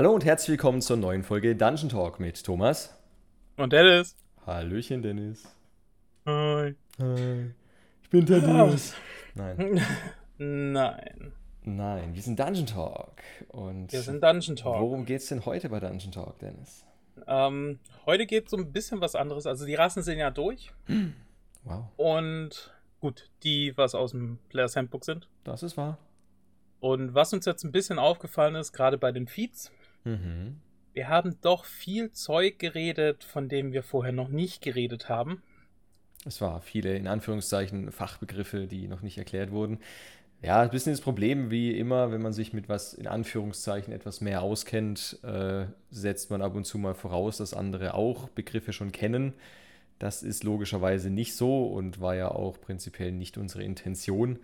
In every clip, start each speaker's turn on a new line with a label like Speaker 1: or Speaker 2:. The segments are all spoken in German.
Speaker 1: Hallo und herzlich willkommen zur neuen Folge Dungeon Talk mit Thomas.
Speaker 2: Und Dennis.
Speaker 1: Hallöchen, Dennis.
Speaker 2: Hi.
Speaker 1: Hi. Ich bin Thaddeus. Nein.
Speaker 2: Nein.
Speaker 1: Nein, wir sind Dungeon Talk. Und
Speaker 2: Wir sind Dungeon Talk.
Speaker 1: worum geht's denn heute bei Dungeon Talk, Dennis?
Speaker 2: Ähm, heute geht es um ein bisschen was anderes. Also die Rassen sind ja durch.
Speaker 1: Wow,
Speaker 2: Und gut, die, was aus dem Players Handbook sind.
Speaker 1: das ist wahr.
Speaker 2: Und was uns jetzt ein bisschen aufgefallen ist, gerade bei den Feeds,
Speaker 1: Mhm.
Speaker 2: wir haben doch viel Zeug geredet, von dem wir vorher noch nicht geredet haben.
Speaker 1: Es war viele, in Anführungszeichen, Fachbegriffe, die noch nicht erklärt wurden. Ja, ein bisschen das Problem, wie immer, wenn man sich mit was in Anführungszeichen etwas mehr auskennt, äh, setzt man ab und zu mal voraus, dass andere auch Begriffe schon kennen. Das ist logischerweise nicht so und war ja auch prinzipiell nicht unsere Intention.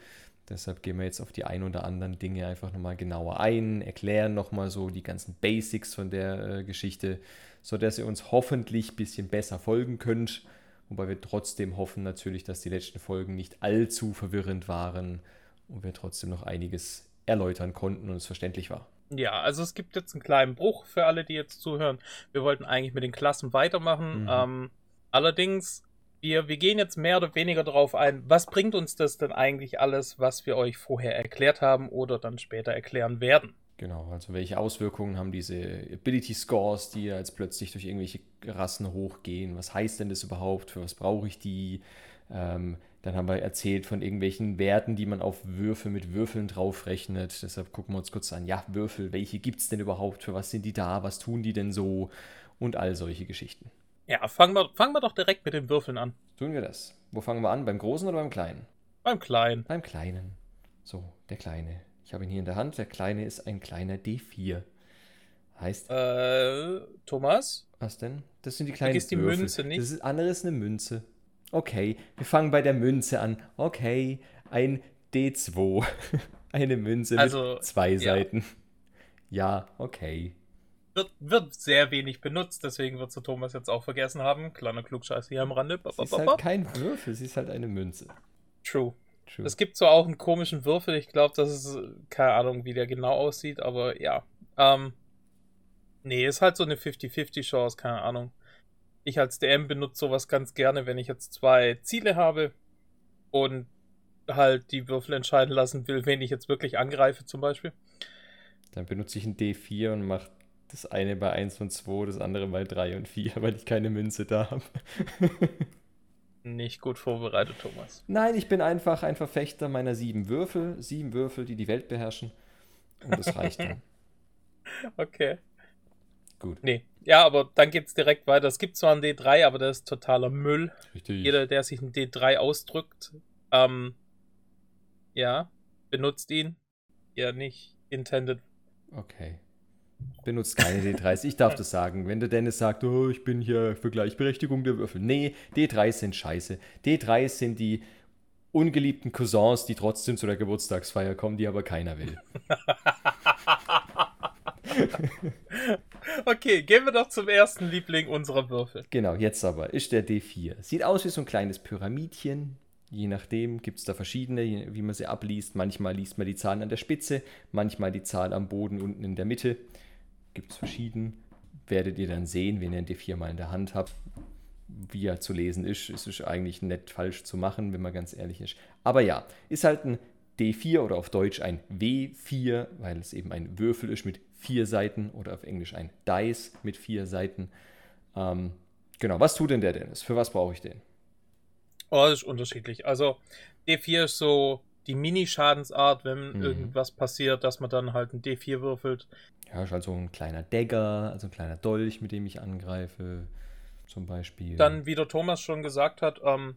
Speaker 1: Deshalb gehen wir jetzt auf die ein oder anderen Dinge einfach nochmal genauer ein, erklären nochmal so die ganzen Basics von der äh, Geschichte, sodass ihr uns hoffentlich ein bisschen besser folgen könnt. Wobei wir trotzdem hoffen natürlich, dass die letzten Folgen nicht allzu verwirrend waren und wir trotzdem noch einiges erläutern konnten und es verständlich war.
Speaker 2: Ja, also es gibt jetzt einen kleinen Bruch für alle, die jetzt zuhören. Wir wollten eigentlich mit den Klassen weitermachen.
Speaker 1: Mhm.
Speaker 2: Ähm, allerdings, wir, wir gehen jetzt mehr oder weniger darauf ein, was bringt uns das denn eigentlich alles, was wir euch vorher erklärt haben oder dann später erklären werden.
Speaker 1: Genau, also welche Auswirkungen haben diese Ability Scores, die jetzt plötzlich durch irgendwelche Rassen hochgehen? Was heißt denn das überhaupt? Für was brauche ich die? Ähm, dann haben wir erzählt von irgendwelchen Werten, die man auf Würfel mit Würfeln draufrechnet. Deshalb gucken wir uns kurz an, ja, Würfel, welche gibt es denn überhaupt? Für was sind die da? Was tun die denn so? Und all solche Geschichten.
Speaker 2: Ja, fangen wir, fangen wir doch direkt mit den Würfeln an.
Speaker 1: Tun wir das? Wo fangen wir an? Beim Großen oder beim Kleinen?
Speaker 2: Beim Kleinen.
Speaker 1: Beim Kleinen. So, der Kleine. Ich habe ihn hier in der Hand. Der Kleine ist ein kleiner D4. Heißt,
Speaker 2: Äh, Thomas?
Speaker 1: was denn? Das sind die kleinen
Speaker 2: Vergiss die
Speaker 1: Würfel.
Speaker 2: Münze nicht.
Speaker 1: Das ist, andere ist eine Münze. Okay, wir fangen bei der Münze an. Okay, ein D2. eine Münze
Speaker 2: Also,
Speaker 1: mit zwei
Speaker 2: ja.
Speaker 1: Seiten. Ja, okay.
Speaker 2: Wird, wird sehr wenig benutzt, deswegen wird so Thomas jetzt auch vergessen haben. Kleiner Klugscheiß hier am Rande.
Speaker 1: Sie ist halt kein Würfel, sie ist halt eine Münze.
Speaker 2: True.
Speaker 1: True.
Speaker 2: Es gibt zwar auch einen komischen Würfel, ich glaube, das ist keine Ahnung, wie der genau aussieht, aber ja. Ähm, nee, ist halt so eine 50-50 Chance, keine Ahnung. Ich als DM benutze sowas ganz gerne, wenn ich jetzt zwei Ziele habe und halt die Würfel entscheiden lassen will, wen ich jetzt wirklich angreife, zum Beispiel.
Speaker 1: Dann benutze ich ein D4 und mache das eine bei 1 und 2, das andere bei 3 und 4, weil ich keine Münze da habe.
Speaker 2: Nicht gut vorbereitet, Thomas.
Speaker 1: Nein, ich bin einfach ein Verfechter meiner sieben Würfel. Sieben Würfel, die die Welt beherrschen. Und das reicht dann.
Speaker 2: Okay.
Speaker 1: Gut.
Speaker 2: Nee. Ja, aber dann geht's direkt weiter. Es gibt zwar einen D3, aber der ist totaler Müll.
Speaker 1: Richtig.
Speaker 2: Jeder, der sich ein D3 ausdrückt, ähm, ja, benutzt ihn. Ja, nicht intended.
Speaker 1: Okay. Benutzt keine D3s. Ich darf das sagen. Wenn der Dennis sagt, oh, ich bin hier für Gleichberechtigung der Würfel. Nee, D3s sind scheiße. D3s sind die ungeliebten Cousins, die trotzdem zu der Geburtstagsfeier kommen, die aber keiner will.
Speaker 2: Okay, gehen wir doch zum ersten Liebling unserer Würfel.
Speaker 1: Genau, jetzt aber ist der D4. Sieht aus wie so ein kleines Pyramidchen. Je nachdem gibt es da verschiedene, wie man sie abliest. Manchmal liest man die Zahl an der Spitze, manchmal die Zahl am Boden unten in der Mitte. Gibt es verschieden. Werdet ihr dann sehen, wenn ihr ein D4 mal in der Hand habt. Wie er zu lesen ist, ist es eigentlich nicht falsch zu machen, wenn man ganz ehrlich ist. Aber ja, ist halt ein D4 oder auf Deutsch ein W4, weil es eben ein Würfel ist mit vier Seiten oder auf Englisch ein Dice mit vier Seiten. Ähm, genau, was tut denn der Dennis? Für was brauche ich den?
Speaker 2: Oh, das ist unterschiedlich. Also, D4 ist so die Mini-Schadensart, wenn
Speaker 1: Mhm.
Speaker 2: irgendwas passiert, dass man dann halt ein D4 würfelt.
Speaker 1: Ja, ist also ein kleiner Dagger, also ein kleiner Dolch, mit dem ich angreife, zum Beispiel.
Speaker 2: Dann, wie der Thomas schon gesagt hat, ähm,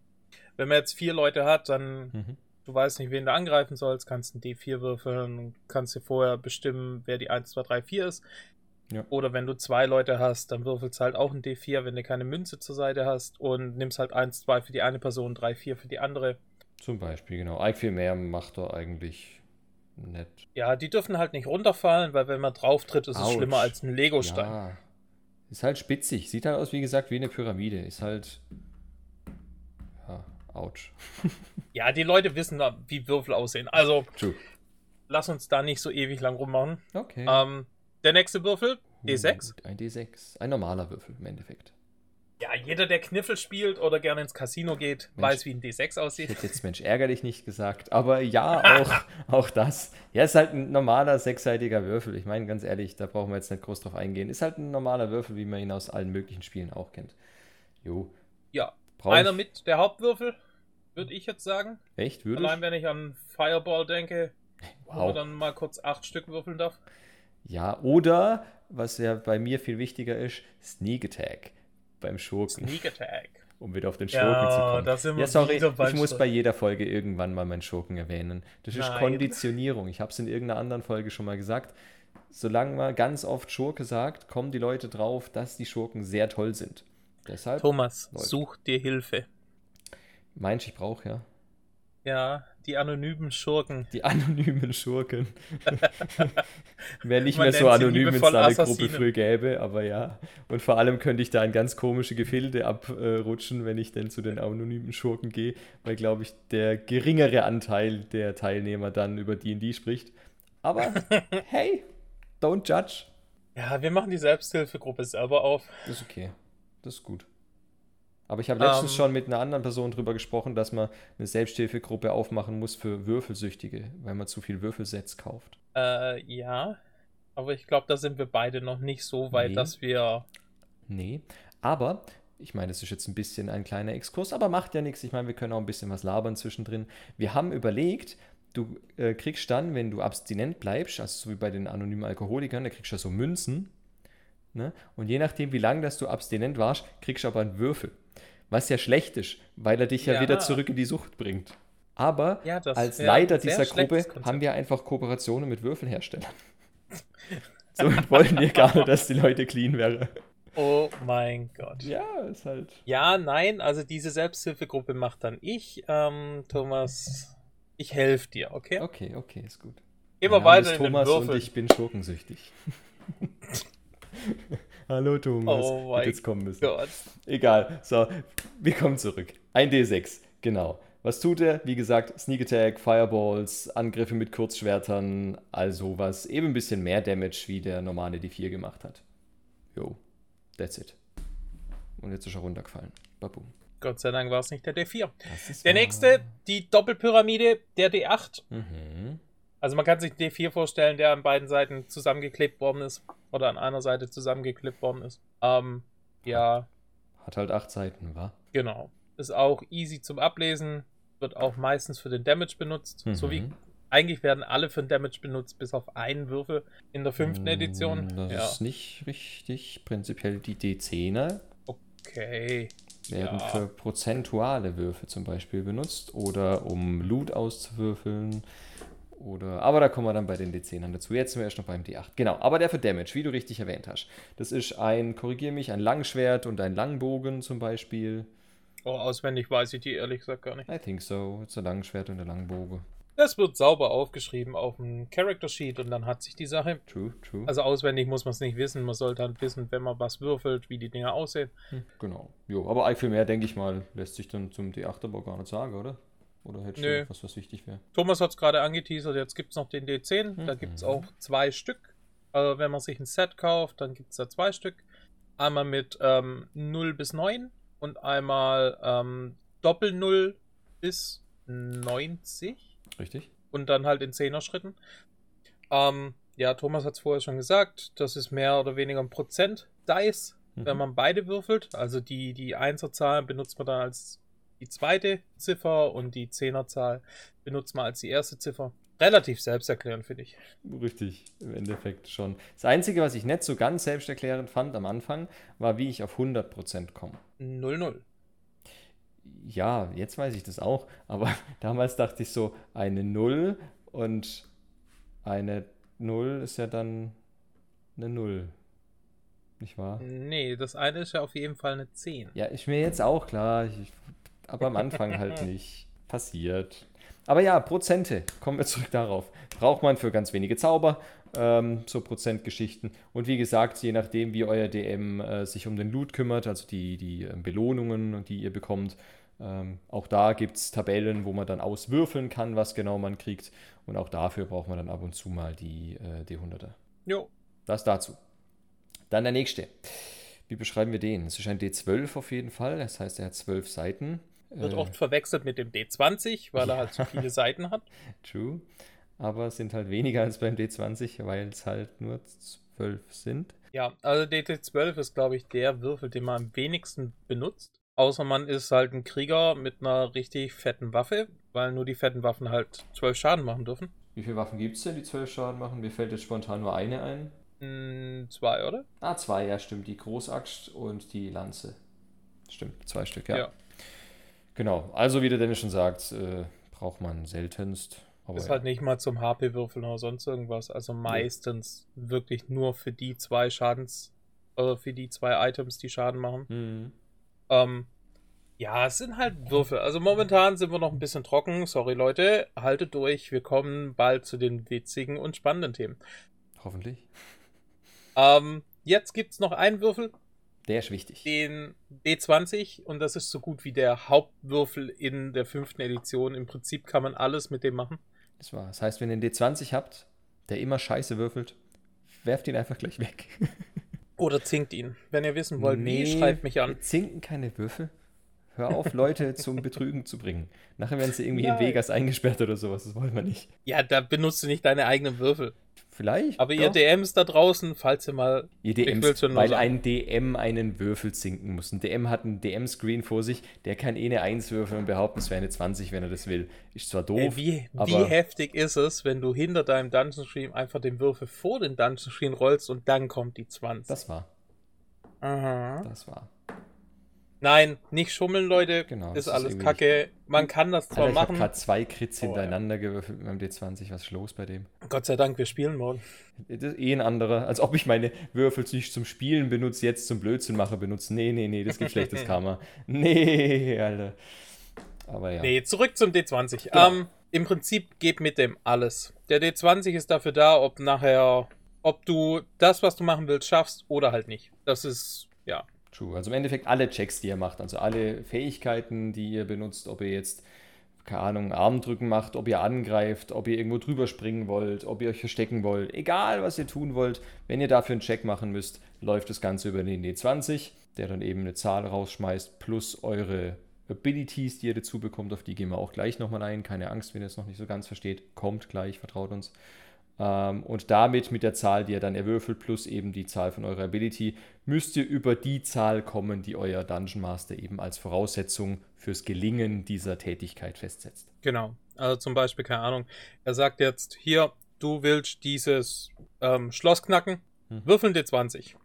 Speaker 2: wenn man jetzt vier Leute hat, dann
Speaker 1: Mhm.
Speaker 2: du weißt nicht, wen du angreifen sollst, kannst ein D4 würfeln und kannst dir vorher bestimmen, wer die 1, 2, 3, 4 ist.
Speaker 1: Ja.
Speaker 2: Oder wenn du zwei Leute hast, dann würfelst halt auch ein D4, wenn du keine Münze zur Seite hast und nimmst halt 1, 2 für die eine Person, 3, 4 für die andere.
Speaker 1: Zum Beispiel, genau. Arg viel mehr macht er eigentlich nicht.
Speaker 2: Ja, die dürfen halt nicht runterfallen, weil wenn man drauf tritt, ist es
Speaker 1: Autsch.
Speaker 2: schlimmer als ein Lego-Stein.
Speaker 1: Ja. Ist halt spitzig. Sieht halt aus, wie gesagt, wie eine Pyramide. Ist halt. Ja, ouch.
Speaker 2: Ja, die Leute wissen, wie Würfel aussehen. Also,
Speaker 1: True.
Speaker 2: lass uns da nicht so ewig lang rummachen.
Speaker 1: Okay.
Speaker 2: Ähm, der nächste Würfel, D6?
Speaker 1: Ein D6. Ein normaler Würfel im Endeffekt.
Speaker 2: Ja, jeder, der Kniffel spielt oder gerne ins Casino geht,
Speaker 1: Mensch.
Speaker 2: weiß, wie ein D6
Speaker 1: Ich
Speaker 2: aussieht.
Speaker 1: hätte jetzt Mensch ärgerlich nicht gesagt, aber ja, auch, auch das. Ja, ist halt ein normaler sechsseitiger Würfel. Ich meine, ganz ehrlich, da brauchen wir jetzt nicht groß drauf eingehen. Ist halt ein normaler Würfel, wie man ihn aus allen möglichen Spielen auch kennt. Jo.
Speaker 2: Ja,
Speaker 1: Brauch
Speaker 2: einer
Speaker 1: ich-
Speaker 2: mit der Hauptwürfel, würde ich jetzt sagen.
Speaker 1: Echt? Würde
Speaker 2: Allein
Speaker 1: ich?
Speaker 2: wenn ich an Fireball denke, wo man
Speaker 1: Wow.
Speaker 2: dann mal kurz acht Stück würfeln darf.
Speaker 1: Ja, oder, was ja bei mir viel wichtiger ist, Sneak Attack beim Schurken,
Speaker 2: Sneak Attack.
Speaker 1: um wieder auf den Schurken
Speaker 2: Ja,
Speaker 1: zu kommen.
Speaker 2: da sind wir
Speaker 1: ja, sorry, ich muss bei jeder Folge irgendwann mal meinen Schurken erwähnen. Das ist
Speaker 2: Nein.
Speaker 1: Konditionierung. Ich habe es in irgendeiner anderen Folge schon mal gesagt. Solange man ganz oft Schurke sagt, kommen die Leute drauf, dass die Schurken sehr toll sind. Deshalb
Speaker 2: Thomas,
Speaker 1: Läuft.
Speaker 2: such dir Hilfe.
Speaker 1: meinst du, ich brauche ja
Speaker 2: Ja, die anonymen Schurken.
Speaker 1: die anonymen Schurken. Wäre nicht
Speaker 2: Man
Speaker 1: mehr so anonym, wenn es da eine Gruppe früh gäbe, aber ja. Und vor allem könnte ich da in ganz komische Gefilde abrutschen, wenn ich denn zu den anonymen Schurken gehe, weil, glaube ich, der geringere Anteil der Teilnehmer dann über D&D spricht. Aber hey, don't judge.
Speaker 2: Ja, wir machen die Selbsthilfegruppe selber auf.
Speaker 1: Das ist okay. Das ist gut. Aber ich habe letztens
Speaker 2: Ähm.
Speaker 1: schon mit einer anderen Person drüber gesprochen, dass man eine Selbsthilfegruppe aufmachen muss für Würfelsüchtige, weil man zu viel Würfelsets kauft.
Speaker 2: Äh, ja. Aber ich glaube, da sind wir beide noch nicht so weit,
Speaker 1: Nee.
Speaker 2: dass wir.
Speaker 1: Nee, aber ich meine, das ist jetzt ein bisschen ein kleiner Exkurs, aber macht ja nichts. Ich meine, wir können auch ein bisschen was labern zwischendrin. Wir haben überlegt, du äh, kriegst dann, wenn du abstinent bleibst, also so wie bei den anonymen Alkoholikern, da kriegst du ja so Münzen. Ne? Und je nachdem, wie lange dass du abstinent warst, kriegst du aber einen Würfel. Was ja schlecht ist, weil er dich ja,
Speaker 2: Ja.
Speaker 1: wieder zurück in die Sucht bringt. Aber
Speaker 2: Ja, das
Speaker 1: als Leiter dieser Gruppe haben wir einfach Kooperationen mit Würfelherstellern. Somit wollen wir gar nicht, dass die Leute clean wären.
Speaker 2: Oh mein Gott.
Speaker 1: Ja, ist halt.
Speaker 2: Ja, nein, also diese Selbsthilfegruppe macht dann ich. Ähm, Thomas, ich helfe dir, okay?
Speaker 1: Okay, okay, ist gut. Name
Speaker 2: weiter
Speaker 1: ist
Speaker 2: in den
Speaker 1: Thomas
Speaker 2: Würfel.
Speaker 1: und ich bin schurkensüchtig. Hallo Thomas.
Speaker 2: Oh mein
Speaker 1: jetzt kommen müssen.
Speaker 2: Gott.
Speaker 1: Egal. So, wir kommen zurück. Ein D6, genau. Was tut er? Wie gesagt, Sneak Attack, Fireballs, Angriffe mit Kurzschwertern, all sowas. Eben ein bisschen mehr Damage, wie der normale D4 gemacht hat. Jo, that's it. Und jetzt ist er runtergefallen. Babum.
Speaker 2: Gott sei Dank war es nicht der D4.
Speaker 1: Das ist
Speaker 2: Der
Speaker 1: wahr.
Speaker 2: nächste, die Doppelpyramide, der D8.
Speaker 1: Mhm.
Speaker 2: Also man kann sich einen D4 vorstellen, der an beiden Seiten zusammengeklebt worden ist. Oder an einer Seite zusammengeklebt worden ist. Ähm, ja,
Speaker 1: Hat halt acht Seiten, wa?
Speaker 2: genau. Ist auch easy zum Ablesen. Wird auch meistens für den Damage benutzt. So wie
Speaker 1: Mhm.
Speaker 2: eigentlich werden alle für den Damage benutzt, bis auf einen Würfel in der fünften Edition.
Speaker 1: Mm, Das
Speaker 2: ja.
Speaker 1: ist nicht richtig. Prinzipiell die D10er
Speaker 2: Okay.
Speaker 1: werden
Speaker 2: Ja.
Speaker 1: für prozentuale Würfe zum Beispiel benutzt oder um Loot auszuwürfeln. Oder, aber da kommen wir dann bei den D10ern dazu. Jetzt sind wir erst noch beim D8. Genau, aber der für Damage, wie du richtig erwähnt hast. Das ist ein, korrigier mich, ein Langschwert und ein Langbogen zum Beispiel.
Speaker 2: Oh, auswendig weiß ich die ehrlich gesagt gar nicht.
Speaker 1: I think so. It's ein Langschwert und ein Langbogen.
Speaker 2: Das wird sauber aufgeschrieben auf dem Character Sheet und dann hat sich die Sache.
Speaker 1: True, true.
Speaker 2: Also auswendig muss man es nicht wissen. Man sollte halt wissen, wenn man was würfelt, wie die Dinger aussehen.
Speaker 1: Hm, genau. Jo, aber viel mehr, denke ich mal, lässt sich dann zum D8 aber gar nicht sagen, oder? Oder hättest
Speaker 2: Nö.
Speaker 1: du was, was wichtig wäre?
Speaker 2: Thomas hat es gerade angeteasert, jetzt gibt es noch den D10. Da
Speaker 1: Mhm.
Speaker 2: gibt es auch zwei Stück. Also wenn man sich ein Set kauft, dann gibt es da zwei Stück. Einmal mit ähm, 0 bis 9 und einmal ähm, Doppel 0 bis 90
Speaker 1: Richtig?
Speaker 2: und dann halt in 10er Schritten. Ähm, ja, Thomas hat es vorher schon gesagt, das ist mehr oder weniger ein Prozent Dice, wenn
Speaker 1: Mhm.
Speaker 2: man beide würfelt. Also die, die Einserzahl benutzt man dann als die zweite Ziffer und die Zehnerzahl benutzt man als die erste Ziffer. Relativ selbsterklärend, finde ich.
Speaker 1: Richtig, im Endeffekt schon. Das Einzige, was ich nicht so ganz selbsterklärend fand am Anfang, war, wie ich auf 100% komme.
Speaker 2: 0-0.
Speaker 1: Ja, jetzt weiß ich das auch, aber damals dachte ich so, eine 0 und eine 0 ist ja dann eine 0. Nicht wahr?
Speaker 2: Nee, das eine ist ja auf jeden Fall eine 10.
Speaker 1: Ja, ist mir jetzt auch klar, ich, aber am Anfang halt nicht. Passiert. Aber ja, Prozente, kommen wir zurück darauf. Braucht man für ganz wenige Zauber, ähm, so Prozentgeschichten. Und wie gesagt, je nachdem, wie euer DM äh, sich um den Loot kümmert, also die, die ähm, Belohnungen, die ihr bekommt, ähm, auch da gibt es Tabellen, wo man dann auswürfeln kann, was genau man kriegt. Und auch dafür braucht man dann ab und zu mal die äh, D100er.
Speaker 2: Jo.
Speaker 1: Das dazu. Dann der nächste. Wie beschreiben wir den? Es ist ein D12 auf jeden Fall. Das heißt, er hat zwölf Seiten.
Speaker 2: Wird
Speaker 1: Äh,
Speaker 2: oft verwechselt mit dem D20, weil er halt so viele Seiten hat.
Speaker 1: True. Aber es sind halt weniger als beim D20, weil es halt nur zwölf sind.
Speaker 2: Ja, also DT12 ist, glaube ich, der Würfel, den man am wenigsten benutzt. Außer man ist halt ein Krieger mit einer richtig fetten Waffe, weil nur die fetten Waffen halt 12 Schaden machen dürfen.
Speaker 1: Wie viele Waffen gibt es denn, die zwölf Schaden machen? Mir fällt jetzt spontan nur eine ein.
Speaker 2: Hm, zwei, oder?
Speaker 1: Ah, zwei, ja, stimmt. Die Großaxt und die Lanze. Stimmt, zwei Stück, ja.
Speaker 2: Ja.
Speaker 1: Genau. Also, wie der Dennis schon sagt, äh, braucht man seltenst. Aber
Speaker 2: Ist
Speaker 1: ja.
Speaker 2: halt nicht mal zum HP-Würfeln oder sonst irgendwas. Also meistens wirklich nur für die zwei Schadens, oder für die zwei Items, die Schaden machen.
Speaker 1: Mhm.
Speaker 2: Ähm, ja, es sind halt Würfel. Also momentan sind wir noch ein bisschen trocken. Sorry, Leute. Haltet durch. Wir kommen bald zu den witzigen und spannenden Themen.
Speaker 1: Hoffentlich.
Speaker 2: Ähm, jetzt gibt es noch einen Würfel,
Speaker 1: Der ist wichtig.
Speaker 2: den D20. Und das ist so gut wie der Hauptwürfel in der fünften Edition. Im Prinzip kann man alles mit dem machen.
Speaker 1: Das war. Das heißt, wenn ihr einen D20 habt, der immer scheiße würfelt, werft ihn einfach gleich weg.
Speaker 2: Oder zinkt ihn. Wenn ihr wissen wollt, wie, schreibt mich an.
Speaker 1: Zinken keine Würfel. Hör auf, Leute zum Betrügen zu bringen. Nachher werden sie irgendwie in
Speaker 2: Nein.
Speaker 1: Vegas eingesperrt oder sowas. Das wollen wir nicht.
Speaker 2: Ja, da benutzt du nicht deine eigenen Würfel.
Speaker 1: Vielleicht.
Speaker 2: Aber ihr
Speaker 1: doch.
Speaker 2: DMs da draußen, falls ihr mal.
Speaker 1: Ihr DMs, weil ein DM einen Würfel zinken muss. Ein DM hat einen DM-Screen vor sich, der kann eh eine 1 würfeln und behaupten, es wäre eine 20, wenn er das will. Ist zwar doof,
Speaker 2: Ey, wie, wie heftig ist es, wenn du hinter deinem Dungeon Stream einfach den Würfel vor den Dungeon Stream rollst und dann kommt die 20.
Speaker 1: das war.
Speaker 2: Aha.
Speaker 1: Das war.
Speaker 2: Nein, nicht schummeln, Leute.
Speaker 1: Genau,
Speaker 2: ist
Speaker 1: das ist
Speaker 2: alles kacke. Man kann das zwar
Speaker 1: Alter, ich habe
Speaker 2: machen.
Speaker 1: gerade zwei Crits
Speaker 2: Oh, ja.
Speaker 1: hintereinander gewürfelt mit meinem D20. Was ist los bei dem?
Speaker 2: Gott sei Dank, wir spielen morgen.
Speaker 1: Das ist eh ein anderer. Als ob ich meine Würfel nicht zum Spielen benutze, jetzt zum Blödsinn mache benutze. Nee, nee, nee, das gibt schlechtes Karma. Nee, Alter. Aber ja.
Speaker 2: Nee, zurück zum D20.
Speaker 1: Genau.
Speaker 2: Ähm, Im Prinzip geht mit dem alles. Der D20 ist dafür da, ob nachher, ob du das, was du machen willst, schaffst oder halt nicht. Das ist, ja.
Speaker 1: True. Also im Endeffekt alle Checks, die ihr macht, also alle Fähigkeiten, die ihr benutzt, ob ihr jetzt, keine Ahnung, Armdrücken macht, ob ihr angreift, ob ihr irgendwo drüber springen wollt, ob ihr euch verstecken wollt, egal was ihr tun wollt, wenn ihr dafür einen Check machen müsst, läuft das Ganze über den D20, der dann eben eine Zahl rausschmeißt, plus eure Abilities, die ihr dazu bekommt, auf die gehen wir auch gleich nochmal ein. Keine Angst, wenn ihr es noch nicht so ganz versteht, kommt gleich, vertraut uns. Ähm, und damit mit der Zahl, die ihr dann erwürfelt, plus eben die Zahl von eurer Ability, müsst ihr über die Zahl kommen, die euer Dungeon Master eben als Voraussetzung fürs Gelingen dieser Tätigkeit festsetzt.
Speaker 2: Genau. Also zum Beispiel, keine Ahnung, er sagt jetzt, hier, du willst dieses ähm, Schloss knacken,
Speaker 1: Mhm.
Speaker 2: würfeln D20.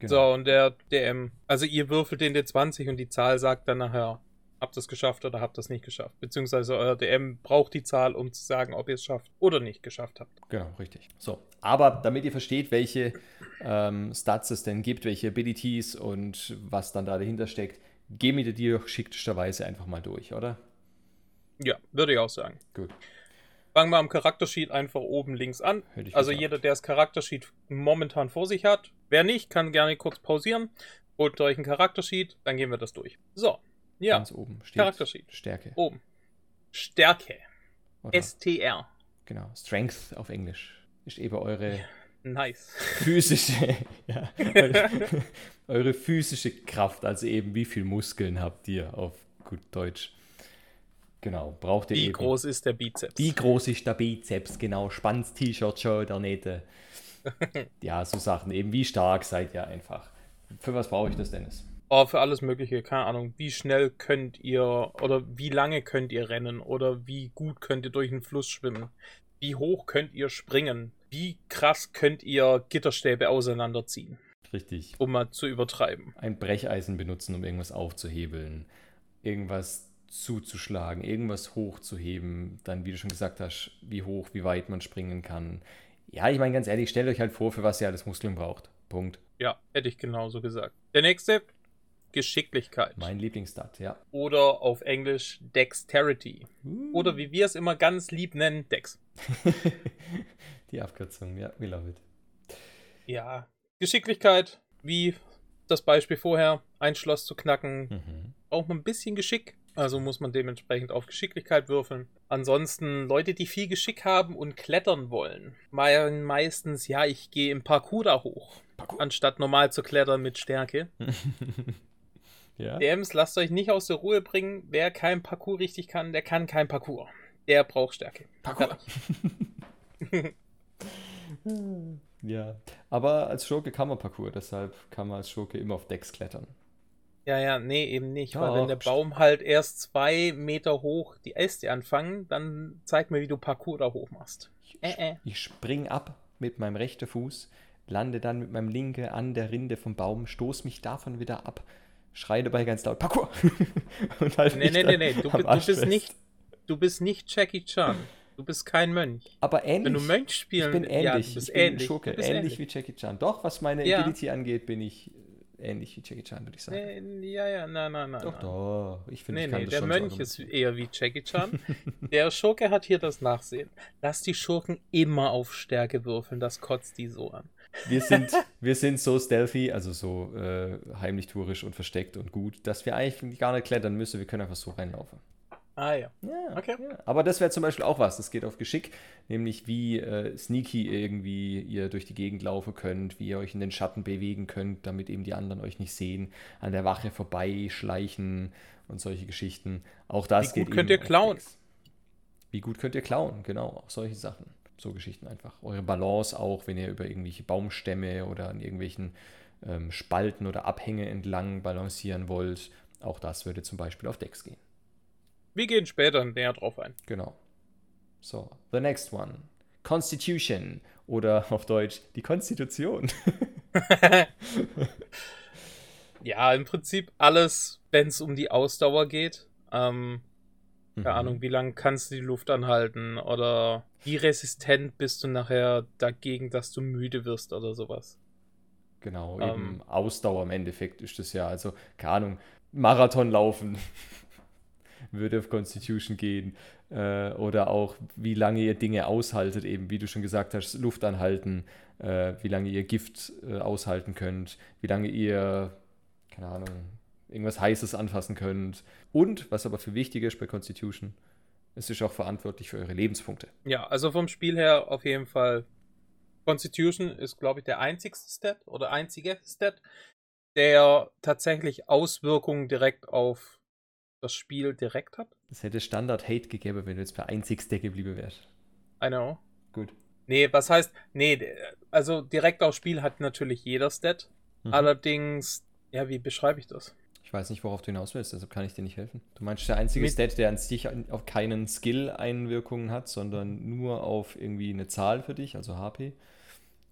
Speaker 1: Genau.
Speaker 2: So, und der DM, also ihr würfelt den D20 und die Zahl sagt dann nachher, habt ihr es geschafft oder habt ihr es nicht geschafft. Beziehungsweise euer DM braucht die Zahl, um zu sagen, ob ihr es schafft oder nicht geschafft habt.
Speaker 1: Genau, richtig. So, aber damit ihr versteht, welche ähm, Stats es denn gibt, welche Abilities und was dann da dahinter steckt, gehen wir die doch schicksterweise einfach mal durch, oder?
Speaker 2: Ja, würde ich auch sagen.
Speaker 1: Gut.
Speaker 2: Fangen wir am Charaktersheet einfach oben links an. Also
Speaker 1: gesagt.
Speaker 2: jeder, der das Charaktersheet momentan vor sich hat. Wer nicht, kann gerne kurz pausieren. Holt euch ein Charaktersheet, dann gehen wir das durch. So, ja,
Speaker 1: Ganz oben steht
Speaker 2: Charaktersheet.
Speaker 1: Stärke.
Speaker 2: oben. Stärke.
Speaker 1: Oder?
Speaker 2: STR.
Speaker 1: Genau, Strength auf Englisch. Ist eben eure
Speaker 2: Nice.
Speaker 1: physische, ja, eure, physische Kraft, also eben wie viel Muskeln habt ihr auf gut Deutsch. Genau, braucht ihr
Speaker 2: Wie
Speaker 1: eben.
Speaker 2: groß ist der Bizeps?
Speaker 1: Wie groß ist der Bizeps? Genau, spannendes T-Shirt schon der Nähte. ja, so Sachen. Eben, wie stark seid ihr einfach? Für was brauche ich das, Dennis?
Speaker 2: Oh, für alles Mögliche, keine Ahnung. Wie schnell könnt ihr oder wie lange könnt ihr rennen oder wie gut könnt ihr durch einen Fluss schwimmen? Wie hoch könnt ihr springen? Wie krass könnt ihr Gitterstäbe auseinanderziehen,
Speaker 1: Richtig.
Speaker 2: um mal zu übertreiben?
Speaker 1: Ein Brecheisen benutzen, um irgendwas aufzuhebeln, irgendwas zuzuschlagen, irgendwas hochzuheben. Dann, wie du schon gesagt hast, wie hoch, wie weit man springen kann. Ja, ich meine ganz ehrlich, stellt euch halt vor, für was ihr alles Muskeln braucht. Punkt.
Speaker 2: Ja, hätte ich genauso gesagt. Der nächste, Geschicklichkeit.
Speaker 1: Mein Lieblingsstat, ja.
Speaker 2: Oder auf Englisch Dexterity. Oder wie wir es immer ganz lieb nennen, Dex.
Speaker 1: Die Abkürzung, ja, we love it.
Speaker 2: Ja, Geschicklichkeit, wie das Beispiel vorher, ein Schloss zu knacken,
Speaker 1: Mhm.
Speaker 2: braucht man ein bisschen Geschick. Also muss man dementsprechend auf Geschicklichkeit würfeln. Ansonsten Leute, die viel Geschick haben und klettern wollen, meinen meistens, ja, ich gehe im Parkour da hoch, Parkour. anstatt normal zu klettern mit Stärke. ja. DMs, lasst euch nicht aus der Ruhe bringen. Wer kein Parkour richtig kann, der kann kein Parkour. Der braucht Stärke. Parkour.
Speaker 1: ja, aber als Schurke kann man Parkour, deshalb kann man als Schurke immer auf Decks klettern.
Speaker 2: Ja, ja, nee, eben nicht. Doch, weil wenn der Baum halt erst zwei Meter hoch die Äste anfangen, dann zeig mir, wie du Parkour da hoch machst.
Speaker 1: Ich, äh, äh. ich spring ab mit meinem rechten Fuß, lande dann mit meinem linken an der Rinde vom Baum, stoß mich davon wieder ab, schreie dabei ganz laut Parkour.
Speaker 2: Und halt nee, nee, nee, nee, du, du bist nicht, du bist nicht Jackie Chan. Du bist kein Mönch.
Speaker 1: Aber ähnlich.
Speaker 2: Wenn du Mönch spielen
Speaker 1: Ich bin ähnlich. Ja, ich bin ähnlich. Schurke. Ähnlich, ähnlich, wie Jackie Chan. Doch, was meine ja. Agility angeht, bin ich ähnlich wie Jackie Chan, würde ich sagen.
Speaker 2: Nee, ja, ja, nein, nein, nein.
Speaker 1: Doch, doch. Ich finde,
Speaker 2: nee,
Speaker 1: ich
Speaker 2: kann nee, das der schon Mönch ist eher wie Jackie Chan. der Schurke hat hier das Nachsehen. Lass die Schurken immer auf Stärke würfeln, das kotzt die so an.
Speaker 1: Wir sind, wir sind so stealthy, also so äh, heimlich tourisch und versteckt und gut, dass wir eigentlich gar nicht klettern müssen. Wir können einfach so reinlaufen.
Speaker 2: Ah ja. ja
Speaker 1: okay. Ja. Aber das wäre zum Beispiel auch was. Das geht auf Geschick, nämlich wie äh, sneaky irgendwie ihr durch die Gegend laufen könnt, wie ihr euch in den Schatten bewegen könnt, damit eben die anderen euch nicht sehen, an der Wache vorbeischleichen und solche Geschichten. Auch das
Speaker 2: wie geht. Wie gut könnt ihr klauen?
Speaker 1: Wie gut könnt ihr klauen? Genau, auch solche Sachen. So Geschichten einfach. Eure Balance auch, wenn ihr über irgendwelche Baumstämme oder an irgendwelchen ähm, Spalten oder Abhänge entlang balancieren wollt. Auch das würde zum Beispiel auf Decks gehen.
Speaker 2: Wir gehen später näher drauf ein.
Speaker 1: Genau. So, the next one. Constitution oder auf Deutsch die Konstitution.
Speaker 2: ja, im Prinzip alles, wenn es um die Ausdauer geht. Ähm, keine mhm. Ahnung, wie lange kannst du die Luft anhalten oder wie resistent bist du nachher dagegen, dass du müde wirst oder sowas.
Speaker 1: Genau, ähm, eben Ausdauer im Endeffekt ist das ja. Also, keine Ahnung, Marathon laufen würde auf Constitution gehen. Äh, oder auch, wie lange ihr Dinge aushaltet, eben wie du schon gesagt hast, Luft anhalten, äh, wie lange ihr Gift äh, aushalten könnt, wie lange ihr, keine Ahnung, irgendwas Heißes anfassen könnt. Und, was aber viel wichtiger ist bei Constitution, es ist auch verantwortlich für eure Lebenspunkte.
Speaker 2: Ja, also vom Spiel her auf jeden Fall. Constitution ist, glaube ich, der einzigste Stat oder einzige Stat, der tatsächlich Auswirkungen direkt auf das Spiel direkt hat.
Speaker 1: Es hätte Standard-Hate gegeben, wenn du jetzt bei einzigster geblieben wärst.
Speaker 2: I know.
Speaker 1: Gut.
Speaker 2: Nee, was heißt, nee, also direkt aufs Spiel hat natürlich jeder Stat. Mhm. Allerdings, ja, wie beschreibe ich das?
Speaker 1: Ich weiß nicht, worauf du hinaus willst, deshalb kann ich dir nicht helfen. Du meinst der einzige Mit Stat, der an sich auf keinen Skill-Einwirkungen hat, sondern nur auf irgendwie eine Zahl für dich, also HP?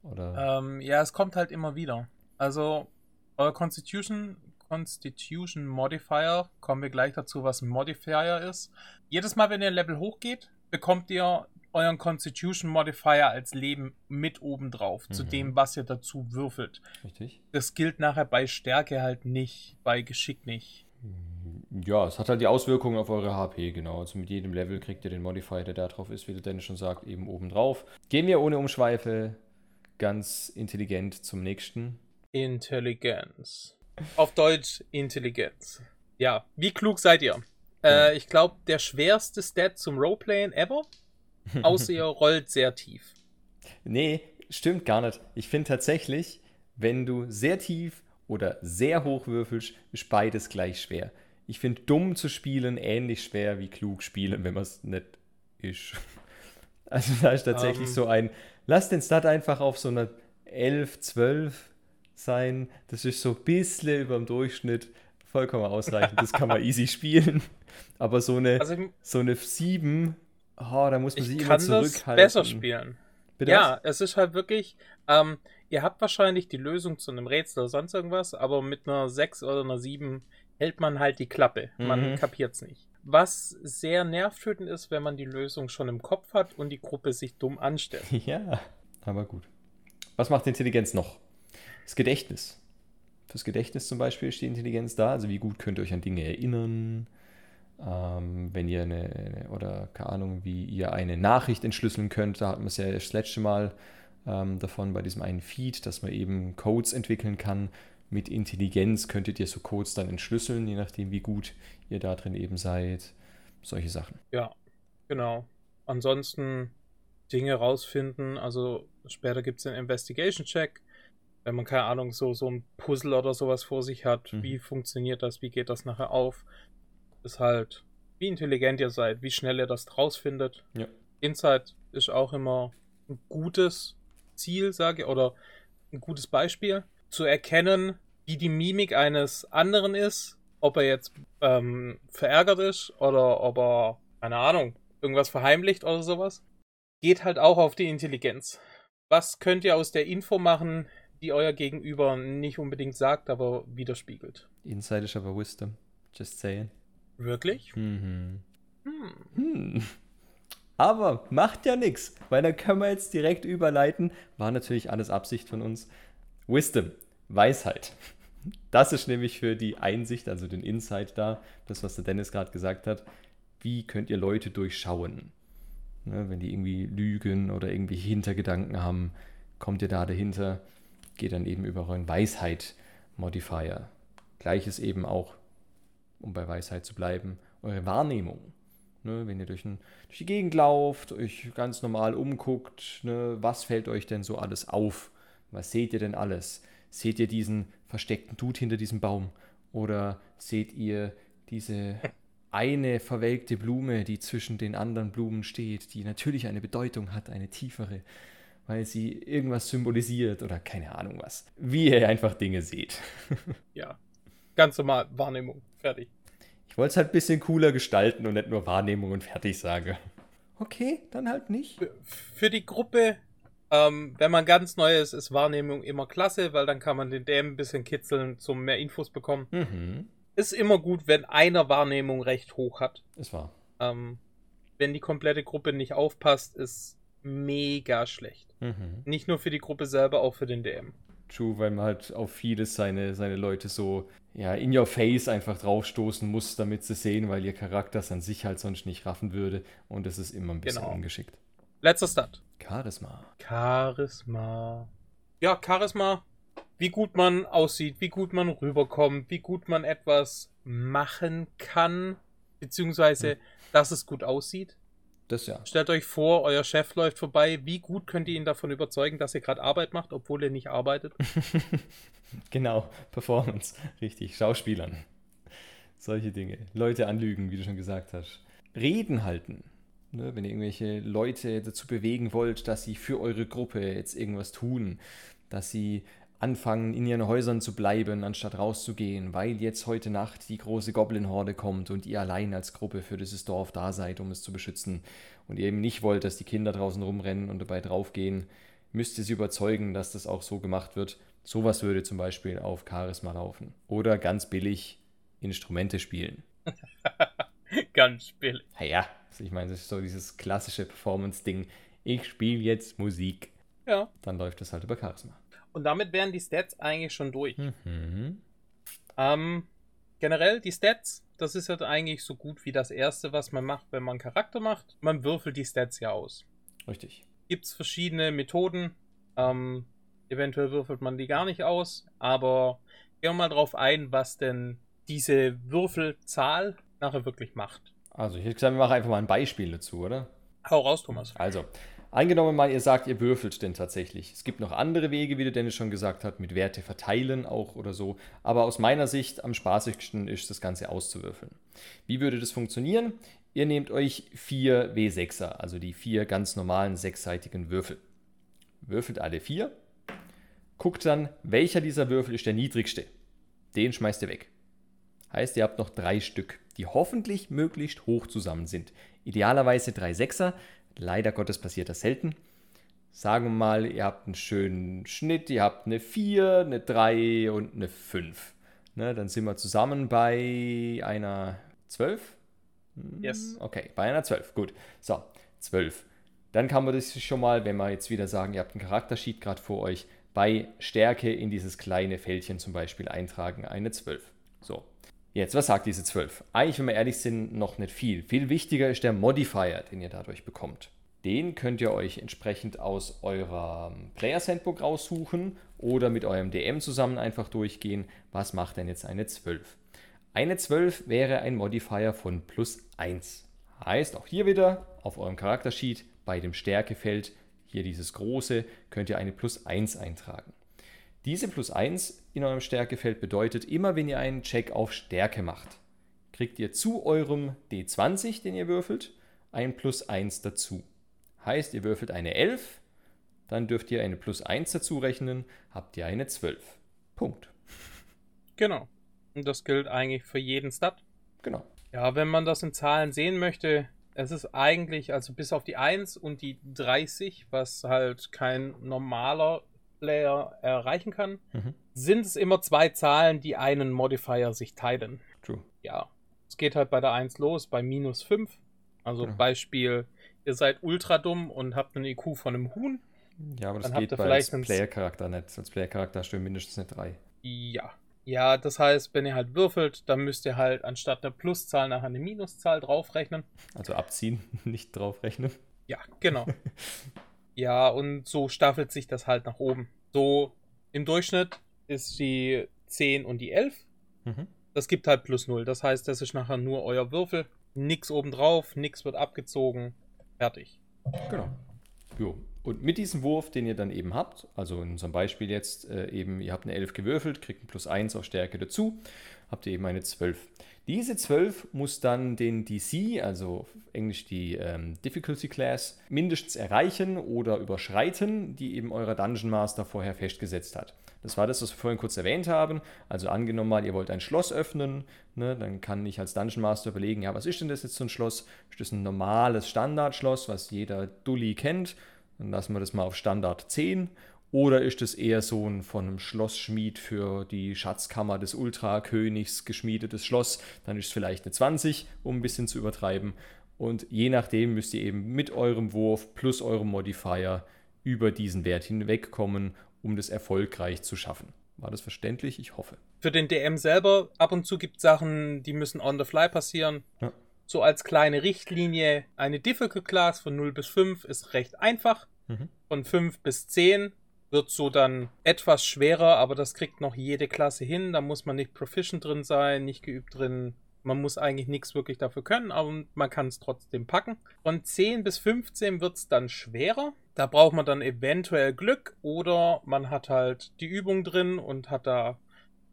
Speaker 2: Oder? Ähm, ja, es kommt halt immer wieder. Also, euer Constitution Constitution Modifier. Kommen wir gleich dazu, was ein Modifier ist. Jedes Mal, wenn ihr ein Level hochgeht, bekommt ihr euren Constitution Modifier als Leben mit oben drauf, mhm. zu dem, was ihr dazu würfelt.
Speaker 1: Richtig.
Speaker 2: Das gilt nachher bei Stärke halt nicht, bei Geschick nicht.
Speaker 1: Ja, es hat halt die Auswirkungen auf eure HP, genau. Also mit jedem Level kriegt ihr den Modifier, der da drauf ist, wie der Dennis schon sagt, eben oben drauf. Gehen wir ohne Umschweife ganz intelligent zum nächsten.
Speaker 2: Intelligenz. Auf Deutsch Intelligenz. Ja, wie klug seid ihr? Äh, ich glaube, der schwerste Stat zum Roleplayen ever. Außer ihr rollt sehr tief.
Speaker 1: Nee, stimmt gar nicht. Ich finde tatsächlich, wenn du sehr tief oder sehr hoch würfelst, ist beides gleich schwer. Ich finde dumm zu spielen ähnlich schwer wie klug spielen, wenn man es nicht ist. Also da ist tatsächlich um, ähm. so ein, lass den Stat einfach auf so einer 11, 12 sein. Das ist so ein bisschen über dem Durchschnitt vollkommen ausreichend. Das kann man easy spielen. Aber so eine, also, so eine 7, oh, da muss man sich immer zurückhalten. Das
Speaker 2: besser spielen. Bitte ja, was? es ist halt wirklich, ähm, ihr habt wahrscheinlich die Lösung zu einem Rätsel oder sonst irgendwas, aber mit einer 6 oder einer 7 hält man halt die Klappe. Man mhm. kapiert es nicht. Was sehr nervtötend ist, wenn man die Lösung schon im Kopf hat und die Gruppe sich dumm anstellt.
Speaker 1: Ja, aber gut. Was macht Intelligenz noch? Das Gedächtnis. Fürs Gedächtnis zum Beispiel die Intelligenz da. Also wie gut könnt ihr euch an Dinge erinnern. Ähm, wenn ihr eine, oder keine Ahnung, wie ihr eine Nachricht entschlüsseln könnt. Da hatten wir es ja das letzte Mal ähm, davon bei diesem einen Feed, dass man eben Codes entwickeln kann, mit Intelligenz könntet ihr so Codes dann entschlüsseln, je nachdem, wie gut ihr da drin eben seid. Solche Sachen.
Speaker 2: Ja, genau. Ansonsten Dinge rausfinden. Also später gibt es einen Investigation-Check. Wenn man, keine Ahnung, so, so ein Puzzle oder sowas vor sich hat, mhm. wie funktioniert das, wie geht das nachher auf? Ist halt, wie intelligent ihr seid, wie schnell ihr das rausfindet.
Speaker 1: Ja.
Speaker 2: Insight ist auch immer ein gutes Ziel, sage ich, oder ein gutes Beispiel, zu erkennen, wie die Mimik eines anderen ist, ob er jetzt ähm, verärgert ist oder ob er, keine Ahnung, irgendwas verheimlicht oder sowas. Geht halt auch auf die Intelligenz. Was könnt ihr aus der Info machen, die euer Gegenüber nicht unbedingt sagt, aber widerspiegelt?
Speaker 1: Inside ist aber Wisdom. Just saying.
Speaker 2: Wirklich?
Speaker 1: Mhm. Hm. Hm. Aber macht ja nichts, weil dann können wir jetzt direkt überleiten. War natürlich alles Absicht von uns. Wisdom, Weisheit. Das ist nämlich für die Einsicht, also den Insight da, das, was der Dennis gerade gesagt hat. Wie könnt ihr Leute durchschauen? Ne, wenn die irgendwie lügen oder irgendwie Hintergedanken haben, kommt ihr da dahinter, geht dann eben über euren Weisheit-Modifier. Gleiches eben auch, um bei Weisheit zu bleiben, eure Wahrnehmung. Ne, wenn ihr durch, ein, durch, die Gegend lauft, euch ganz normal umguckt, ne, was fällt euch denn so alles auf? Was seht ihr denn alles? Seht ihr diesen versteckten Dude hinter diesem Baum? Oder seht ihr diese eine verwelkte Blume, die zwischen den anderen Blumen steht, die natürlich eine Bedeutung hat, eine tiefere, weil sie irgendwas symbolisiert oder keine Ahnung was. Wie ihr einfach Dinge seht.
Speaker 2: ja, ganz normal Wahrnehmung, fertig.
Speaker 1: Ich wollte es halt ein bisschen cooler gestalten und nicht nur Wahrnehmung und fertig sage. Okay, dann halt nicht.
Speaker 2: Für die Gruppe, ähm, wenn man ganz neu ist, ist Wahrnehmung immer klasse, weil dann kann man den DM ein bisschen kitzeln, zum mehr Infos bekommen. Mhm. Ist immer gut, wenn einer Wahrnehmung recht hoch hat.
Speaker 1: Ist wahr.
Speaker 2: Ähm, wenn die komplette Gruppe nicht aufpasst, ist mega schlecht. Mhm. Nicht nur für die Gruppe selber, auch für den DM.
Speaker 1: True, weil man halt auf vieles seine, seine Leute so ja, in your face einfach draufstoßen muss, damit sie sehen, weil ihr Charakter es an sich halt sonst nicht raffen würde. Und es ist immer ein bisschen genau. ungeschickt.
Speaker 2: Letzter Stat.
Speaker 1: Charisma.
Speaker 2: Charisma. Ja, Charisma. Wie gut man aussieht, wie gut man rüberkommt, wie gut man etwas machen kann, beziehungsweise, hm. dass es gut aussieht.
Speaker 1: Das ja.
Speaker 2: Stellt euch vor, euer Chef läuft vorbei. Wie gut könnt ihr ihn davon überzeugen, dass ihr gerade Arbeit macht, obwohl ihr nicht arbeitet?
Speaker 1: genau, Performance. Richtig, Schauspielern. Solche Dinge. Leute anlügen, wie du schon gesagt hast. Reden halten. Ne, wenn ihr irgendwelche Leute dazu bewegen wollt, dass sie für eure Gruppe jetzt irgendwas tun, dass sie anfangen, in ihren Häusern zu bleiben, anstatt rauszugehen, weil jetzt heute Nacht die große Goblin-Horde kommt und ihr allein als Gruppe für dieses Dorf da seid, um es zu beschützen und ihr eben nicht wollt, dass die Kinder draußen rumrennen und dabei draufgehen, müsst ihr sie überzeugen, dass das auch so gemacht wird. Sowas würde zum Beispiel auf Charisma laufen. Oder ganz billig Instrumente spielen.
Speaker 2: ganz billig.
Speaker 1: Naja, also ich meine, das ist so dieses klassische Performance-Ding. Ich spiele jetzt Musik.
Speaker 2: Ja.
Speaker 1: Dann läuft das halt über Charisma.
Speaker 2: Und damit wären die Stats eigentlich schon durch. Mhm. Ähm, generell die Stats, das ist ja eigentlich so gut wie das erste, was man macht, wenn man Charakter macht. Man würfelt die Stats ja aus.
Speaker 1: Richtig.
Speaker 2: Gibt es verschiedene Methoden. Ähm, eventuell würfelt man die gar nicht aus, aber gehen wir mal drauf ein, was denn diese Würfelzahl nachher wirklich macht.
Speaker 1: Also ich hätte gesagt, wir machen einfach mal ein Beispiel dazu, oder?
Speaker 2: Hau raus, Thomas.
Speaker 1: Also, Angenommen mal, ihr sagt, ihr würfelt denn tatsächlich. Es gibt noch andere Wege, wie der Dennis schon gesagt hat, mit Werte verteilen auch oder so. Aber aus meiner Sicht am spaßigsten ist, das Ganze auszuwürfeln. Wie würde das funktionieren? Ihr nehmt euch vier W6er, also die vier ganz normalen sechsseitigen Würfel. Würfelt alle vier. Guckt dann, welcher dieser Würfel ist der niedrigste. Den schmeißt ihr weg. Heißt, ihr habt noch drei Stück, die hoffentlich möglichst hoch zusammen sind. Idealerweise drei Sechser, Leider Gottes passiert das selten. Sagen wir mal, ihr habt einen schönen Schnitt, ihr habt eine 4, eine 3 und eine 5. Ne, dann sind wir zusammen bei einer 12.
Speaker 2: Hm, yes.
Speaker 1: Okay, bei einer 12. Gut. So, 12. Dann kann man das schon mal, wenn wir jetzt wieder sagen, ihr habt einen Charaktersheet gerade vor euch, bei Stärke in dieses kleine Fältchen zum Beispiel eintragen, eine 12. So, Jetzt, was sagt diese 12? Eigentlich, wenn wir ehrlich sind, noch nicht viel. Viel wichtiger ist der Modifier, den ihr dadurch bekommt. Den könnt ihr euch entsprechend aus eurem Player Sandbook raussuchen oder mit eurem DM zusammen einfach durchgehen. Was macht denn jetzt eine 12? Eine 12 wäre ein Modifier von plus 1. Heißt auch hier wieder auf eurem Charaktersheet bei dem Stärkefeld, hier dieses große, könnt ihr eine plus 1 eintragen. Diese plus 1 in eurem Stärkefeld bedeutet, immer wenn ihr einen Check auf Stärke macht, kriegt ihr zu eurem D20, den ihr würfelt, ein plus 1 dazu. Heißt, ihr würfelt eine 11, dann dürft ihr eine plus 1 dazu rechnen, habt ihr eine 12. Punkt.
Speaker 2: Genau. Und das gilt eigentlich für jeden Stat.
Speaker 1: Genau.
Speaker 2: Ja, wenn man das in Zahlen sehen möchte, es ist eigentlich, also bis auf die 1 und die 30, was halt kein normaler Player erreichen kann, mhm. sind es immer zwei Zahlen, die einen Modifier sich teilen.
Speaker 1: True.
Speaker 2: Ja. Es geht halt bei der 1 los, bei minus 5. Also genau. Beispiel, ihr seid ultra dumm und habt einen IQ von einem Huhn.
Speaker 1: Ja, aber das geht bei als Player-Charakter nicht. Als Player-Charakter stimmen mindestens eine 3.
Speaker 2: Ja. Ja, das heißt, wenn ihr halt würfelt, dann müsst ihr halt anstatt einer Pluszahl nachher eine Minuszahl draufrechnen.
Speaker 1: Also abziehen, nicht draufrechnen.
Speaker 2: Ja, genau. ja, und so staffelt sich das halt nach oben. So im Durchschnitt ist die 10 und die 11. Mhm. Das gibt halt plus 0. Das heißt, das ist nachher nur euer Würfel. Nix obendrauf, nix wird abgezogen. Fertig.
Speaker 1: Genau. Jo. Und mit diesem Wurf, den ihr dann eben habt, also in unserem Beispiel jetzt äh, eben, ihr habt eine 11 gewürfelt, kriegt ein plus 1 auf Stärke dazu, habt ihr eben eine 12. Diese 12 muss dann den DC, also englisch die ähm, Difficulty Class, mindestens erreichen oder überschreiten, die eben euer Dungeon Master vorher festgesetzt hat. Das war das, was wir vorhin kurz erwähnt haben. Also angenommen mal, ihr wollt ein Schloss öffnen, ne, dann kann ich als Dungeon Master überlegen, ja, was ist denn das jetzt so ein Schloss? Ist das ein normales Standardschloss, was jeder Dulli kennt? Dann lassen wir das mal auf Standard 10. Oder ist es eher so ein von einem Schlossschmied für die Schatzkammer des Ultrakönigs geschmiedetes Schloss? Dann ist es vielleicht eine 20, um ein bisschen zu übertreiben. Und je nachdem müsst ihr eben mit eurem Wurf plus eurem Modifier über diesen Wert hinwegkommen, um das erfolgreich zu schaffen. War das verständlich? Ich hoffe.
Speaker 2: Für den DM selber ab und zu gibt es Sachen, die müssen on the fly passieren. Ja. So als kleine Richtlinie, eine Difficult Class von 0 bis 5 ist recht einfach. Mhm. Von 5 bis 10 wird so dann etwas schwerer, aber das kriegt noch jede Klasse hin. Da muss man nicht proficient drin sein, nicht geübt drin. Man muss eigentlich nichts wirklich dafür können, aber man kann es trotzdem packen. Von 10 bis 15 wird es dann schwerer. Da braucht man dann eventuell Glück oder man hat halt die Übung drin und hat da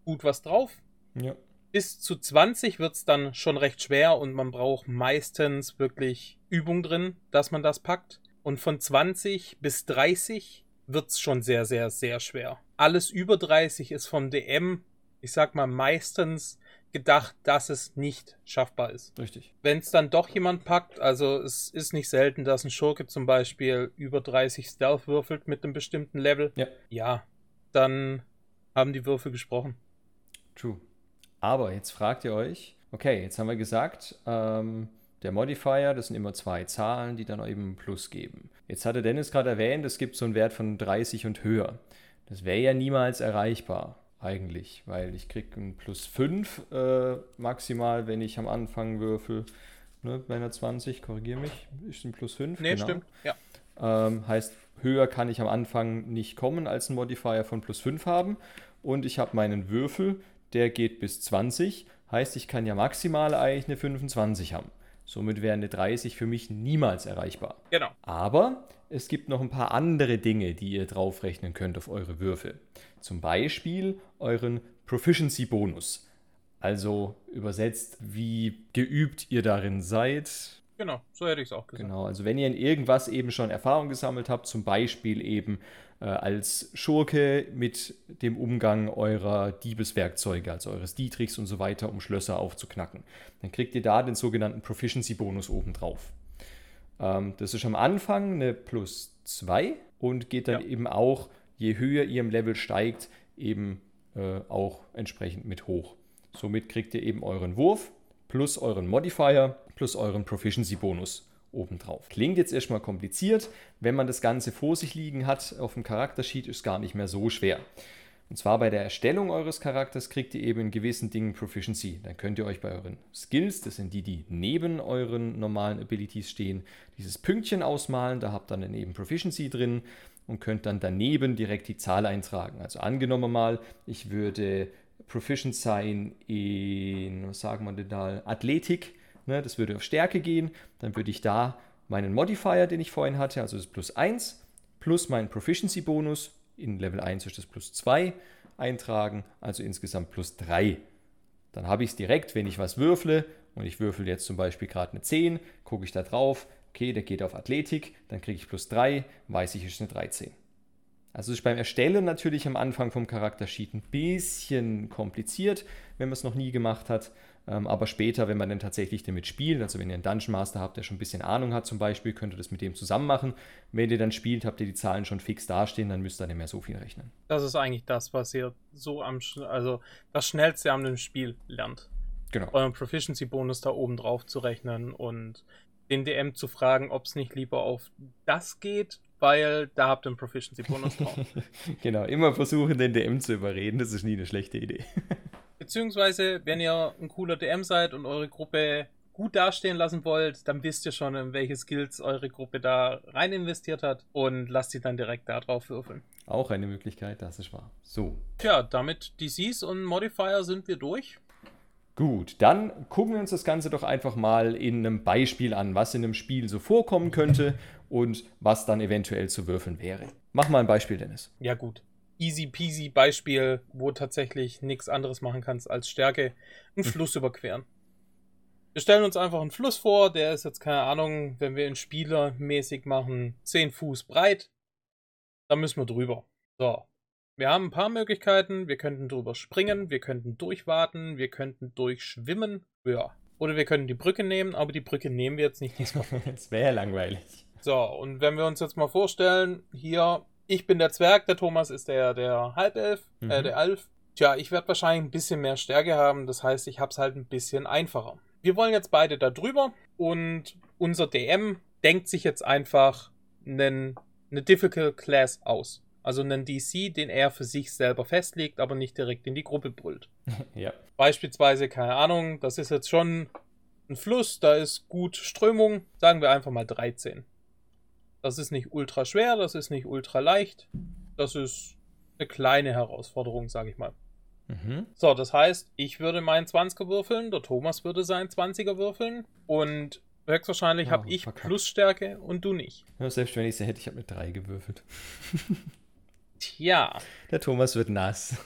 Speaker 2: gut was drauf.
Speaker 1: Ja.
Speaker 2: Bis zu 20 wird es dann schon recht schwer und man braucht meistens wirklich Übung drin, dass man das packt. Und von 20 bis 30 wird es schon sehr, sehr, sehr schwer. Alles über 30 ist vom DM, ich sag mal, meistens gedacht, dass es nicht schaffbar ist.
Speaker 1: Richtig.
Speaker 2: Wenn es dann doch jemand packt, also es ist nicht selten, dass ein Schurke zum Beispiel über 30 Stealth würfelt mit einem bestimmten Level.
Speaker 1: Ja.
Speaker 2: Ja, dann haben die Würfel gesprochen.
Speaker 1: True. Aber jetzt fragt ihr euch, okay, jetzt haben wir gesagt, ähm, der Modifier, das sind immer zwei Zahlen, die dann eben Plus geben. Jetzt hatte Dennis gerade erwähnt, es gibt so einen Wert von 30 und höher. Das wäre ja niemals erreichbar, eigentlich, weil ich kriege ein Plus 5 äh, maximal, wenn ich am Anfang würfel. Ne, bei einer 20, korrigiere mich, ist ein Plus 5.
Speaker 2: Nee, genau. stimmt, ja.
Speaker 1: Ähm, heißt, höher kann ich am Anfang nicht kommen, als ein Modifier von plus 5 haben. Und ich habe meinen Würfel, der geht bis 20. Heißt, ich kann ja maximal eigentlich eine 25 haben. Somit wäre eine 30 für mich niemals erreichbar.
Speaker 2: Genau.
Speaker 1: Aber es gibt noch ein paar andere Dinge, die ihr draufrechnen könnt auf eure Würfel. Zum Beispiel euren Proficiency-Bonus. Also übersetzt, wie geübt ihr darin seid.
Speaker 2: Genau, so hätte ich es auch gesagt.
Speaker 1: Genau, also wenn ihr in irgendwas eben schon Erfahrung gesammelt habt, zum Beispiel eben äh, als Schurke mit dem Umgang eurer Diebeswerkzeuge, also eures Dietrichs und so weiter, um Schlösser aufzuknacken. Dann kriegt ihr da den sogenannten Proficiency-Bonus obendrauf. Ähm, das ist am Anfang eine plus 2 und geht dann ja. eben auch, je höher ihr im Level steigt, eben äh, auch entsprechend mit hoch. Somit kriegt ihr eben euren Wurf plus euren Modifier plus euren Proficiency-Bonus obendrauf. Klingt jetzt erstmal kompliziert. Wenn man das Ganze vor sich liegen hat auf dem Charaktersheet, ist gar nicht mehr so schwer. Und zwar bei der Erstellung eures Charakters kriegt ihr eben in gewissen Dingen Proficiency. Dann könnt ihr euch bei euren Skills, das sind die, die neben euren normalen Abilities stehen, dieses Pünktchen ausmalen. Da habt ihr dann eben Proficiency drin und könnt dann daneben direkt die Zahl eintragen. Also angenommen mal, ich würde proficient sein in, was sagen wir denn da, Athletik. Ne, das würde auf Stärke gehen. Dann würde ich da meinen Modifier, den ich vorhin hatte, also das plus 1, plus meinen Proficiency-Bonus, in Level 1 ist das plus 2, eintragen, also insgesamt plus 3. Dann habe ich es direkt, wenn ich was würfle, und ich würfel jetzt zum Beispiel gerade eine 10, gucke ich da drauf, okay, der geht auf Athletik, dann kriege ich plus 3, weiß ich, ist eine 13. Also ist beim Erstellen natürlich am Anfang vom Charaktersheet ein bisschen kompliziert, wenn man es noch nie gemacht hat. Ähm, aber später, wenn man dann tatsächlich damit spielt, also wenn ihr einen Dungeon Master habt, der schon ein bisschen Ahnung hat zum Beispiel, könnt ihr das mit dem zusammen machen. Wenn ihr dann spielt, habt ihr die Zahlen schon fix dastehen, dann müsst ihr nicht mehr so viel rechnen.
Speaker 2: Das ist eigentlich das, was ihr so am, also das schnellste am Spiel lernt. Genau. Euren Proficiency-Bonus da oben drauf zu rechnen und den DM zu fragen, ob es nicht lieber auf das geht, weil da habt ihr einen Proficiency-Bonus drauf.
Speaker 1: genau, immer versuchen, den DM zu überreden, das ist nie eine schlechte Idee.
Speaker 2: Beziehungsweise, wenn ihr ein cooler DM seid und eure Gruppe gut dastehen lassen wollt, dann wisst ihr schon, in welche Skills eure Gruppe da rein investiert hat und lasst sie dann direkt da drauf würfeln.
Speaker 1: Auch eine Möglichkeit, das ist wahr. So.
Speaker 2: Tja, damit DCs und Modifier sind wir durch.
Speaker 1: Gut, dann gucken wir uns das Ganze doch einfach mal in einem Beispiel an, was in einem Spiel so vorkommen könnte und was dann eventuell zu würfeln wäre. Mach mal ein Beispiel, Dennis.
Speaker 2: Ja, gut. Easy peasy Beispiel, wo tatsächlich nichts anderes machen kannst als Stärke, einen hm. Fluss überqueren. Wir stellen uns einfach einen Fluss vor, der ist jetzt keine Ahnung, wenn wir ihn spielermäßig machen, 10 Fuß breit. Da müssen wir drüber. So, wir haben ein paar Möglichkeiten. Wir könnten drüber springen, wir könnten durchwarten, wir könnten durchschwimmen. Ja. Oder wir können die Brücke nehmen, aber die Brücke nehmen wir jetzt nicht diesmal.
Speaker 1: das wäre ja langweilig.
Speaker 2: So, und wenn wir uns jetzt mal vorstellen, hier, ich bin der Zwerg, der Thomas ist der, der Halbelf, äh, mhm. äh, der Elf. Tja, ich werde wahrscheinlich ein bisschen mehr Stärke haben, das heißt, ich habe es halt ein bisschen einfacher. Wir wollen jetzt beide da drüber und unser DM denkt sich jetzt einfach einen, eine Difficult Class aus. Also einen DC, den er für sich selber festlegt, aber nicht direkt in die Gruppe brüllt.
Speaker 1: ja.
Speaker 2: Beispielsweise, keine Ahnung, das ist jetzt schon ein Fluss, da ist gut Strömung, sagen wir einfach mal 13. Das ist nicht ultra schwer, das ist nicht ultra leicht, das ist eine kleine Herausforderung, sage ich mal. Mhm. So, das heißt, ich würde meinen 20er würfeln, der Thomas würde seinen 20er würfeln und höchstwahrscheinlich oh, habe ich verkackt. Plusstärke und du nicht.
Speaker 1: Ja, selbst wenn ich sie hätte, ich habe mit 3 gewürfelt.
Speaker 2: Tja.
Speaker 1: Der Thomas wird nass.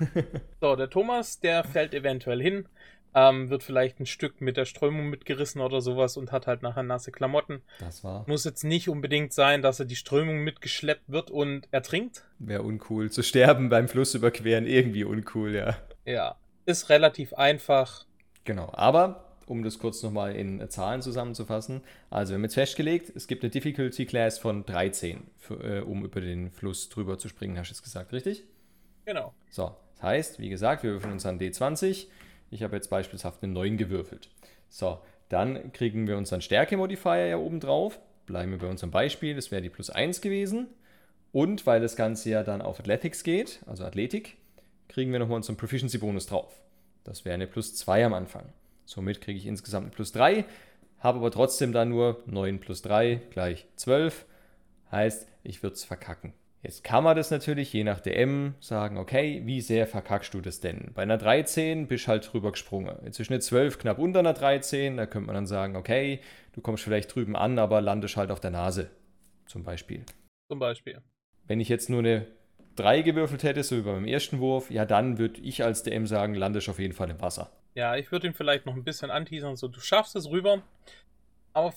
Speaker 2: so, der Thomas, der fällt eventuell hin, ähm, wird vielleicht ein Stück mit der Strömung mitgerissen oder sowas und hat halt nachher nasse Klamotten.
Speaker 1: Das war.
Speaker 2: Muss jetzt nicht unbedingt sein, dass er die Strömung mitgeschleppt wird und ertrinkt.
Speaker 1: Wäre uncool. Zu sterben beim Fluss überqueren, irgendwie uncool, ja.
Speaker 2: Ja. Ist relativ einfach.
Speaker 1: Genau. Aber um das kurz nochmal in äh, Zahlen zusammenzufassen. Also wir haben jetzt festgelegt, es gibt eine Difficulty Class von 13, für, äh, um über den Fluss drüber zu springen, hast du es gesagt, richtig?
Speaker 2: Genau.
Speaker 1: So, das heißt, wie gesagt, wir würfeln uns an D20. Ich habe jetzt beispielsweise eine 9 gewürfelt. So, dann kriegen wir unseren Stärke-Modifier ja oben drauf. Bleiben wir bei unserem Beispiel, das wäre die plus 1 gewesen. Und weil das Ganze ja dann auf Athletics geht, also Athletik, kriegen wir nochmal unseren Proficiency-Bonus drauf. Das wäre eine plus 2 am Anfang. Somit kriege ich insgesamt ein plus 3, habe aber trotzdem dann nur 9 plus 3 gleich 12. Heißt, ich würde es verkacken. Jetzt kann man das natürlich je nach DM sagen, okay, wie sehr verkackst du das denn? Bei einer 13 bist du halt drüber gesprungen. Jetzt ist eine 12 knapp unter einer 13, da könnte man dann sagen, okay, du kommst vielleicht drüben an, aber landest halt auf der Nase. Zum Beispiel.
Speaker 2: Zum Beispiel.
Speaker 1: Wenn ich jetzt nur eine 3 gewürfelt hätte, so wie beim ersten Wurf, ja, dann würde ich als DM sagen, landest auf jeden Fall im Wasser.
Speaker 2: Ja, ich würde ihn vielleicht noch ein bisschen anteasern, so du schaffst es rüber, aber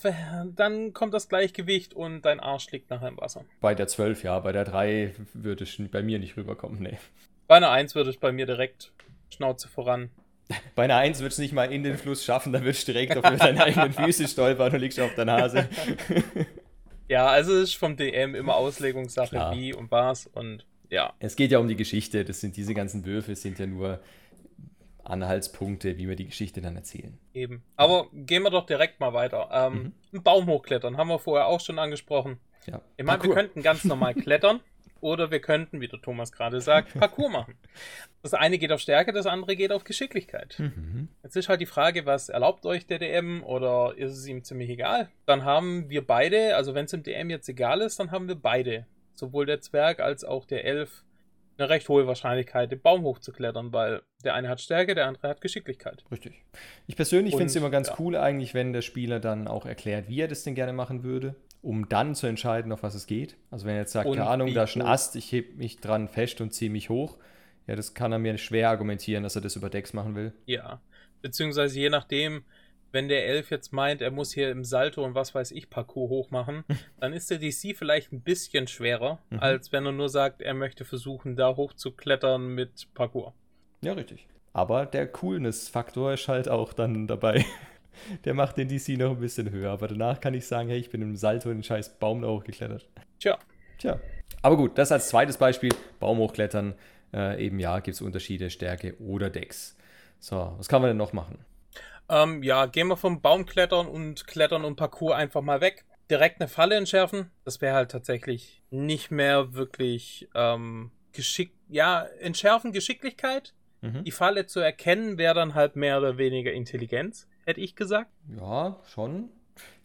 Speaker 2: dann kommt das Gleichgewicht und dein Arsch liegt nachher im Wasser.
Speaker 1: Bei der 12, ja, bei der 3 würde es bei mir nicht rüberkommen, nee.
Speaker 2: Bei einer 1 würde es bei mir direkt Schnauze voran.
Speaker 1: Bei einer 1 wird es nicht mal in den Fluss schaffen, dann würdest du direkt auf deine eigenen Füße stolpern und liegst auf der Nase.
Speaker 2: ja, also es ist vom DM immer Auslegungssache, Klar. wie und was und ja.
Speaker 1: Es geht ja um die Geschichte, das sind diese ganzen Würfe, sind ja nur Anhaltspunkte, wie wir die Geschichte dann erzählen.
Speaker 2: Eben. Aber gehen wir doch direkt mal weiter. Ähm, mhm. Ein Baum hochklettern, haben wir vorher auch schon angesprochen. Ja. Ich meine, wir könnten ganz normal klettern. oder wir könnten, wie der Thomas gerade sagt, Parcours machen. Das eine geht auf Stärke, das andere geht auf Geschicklichkeit. Mhm. Jetzt ist halt die Frage, was erlaubt euch der DM oder ist es ihm ziemlich egal? Dann haben wir beide, also wenn es im DM jetzt egal ist, dann haben wir beide, sowohl der Zwerg als auch der Elf, eine recht hohe Wahrscheinlichkeit, den Baum hochzuklettern, weil der eine hat Stärke, der andere hat Geschicklichkeit.
Speaker 1: Richtig. Ich persönlich finde es immer ganz ja. cool eigentlich, wenn der Spieler dann auch erklärt, wie er das denn gerne machen würde, um dann zu entscheiden, auf was es geht. Also wenn er jetzt sagt, und keine Ahnung, da ist ein Ast, ich hebe mich dran fest und ziehe mich hoch, ja, das kann er mir schwer argumentieren, dass er das über Decks machen will.
Speaker 2: Ja, beziehungsweise je nachdem, wenn der Elf jetzt meint, er muss hier im Salto und was weiß ich Parcours hochmachen, dann ist der DC vielleicht ein bisschen schwerer, mhm. als wenn er nur sagt, er möchte versuchen, da hochzuklettern mit Parcours.
Speaker 1: Ja, richtig. Aber der Coolness-Faktor ist halt auch dann dabei. Der macht den DC noch ein bisschen höher. Aber danach kann ich sagen, hey, ich bin im Salto in den scheiß Baum da hochgeklettert.
Speaker 2: Tja.
Speaker 1: Tja. Aber gut, das als zweites Beispiel. Baum hochklettern. Äh, eben ja, gibt es Unterschiede, Stärke oder Decks. So, was kann man denn noch machen?
Speaker 2: Ähm, ja, gehen wir vom Baumklettern und Klettern und Parcours einfach mal weg. Direkt eine Falle entschärfen. Das wäre halt tatsächlich nicht mehr wirklich ähm, geschickt. Ja, entschärfen Geschicklichkeit. Mhm. Die Falle zu erkennen wäre dann halt mehr oder weniger Intelligenz, hätte ich gesagt.
Speaker 1: Ja, schon.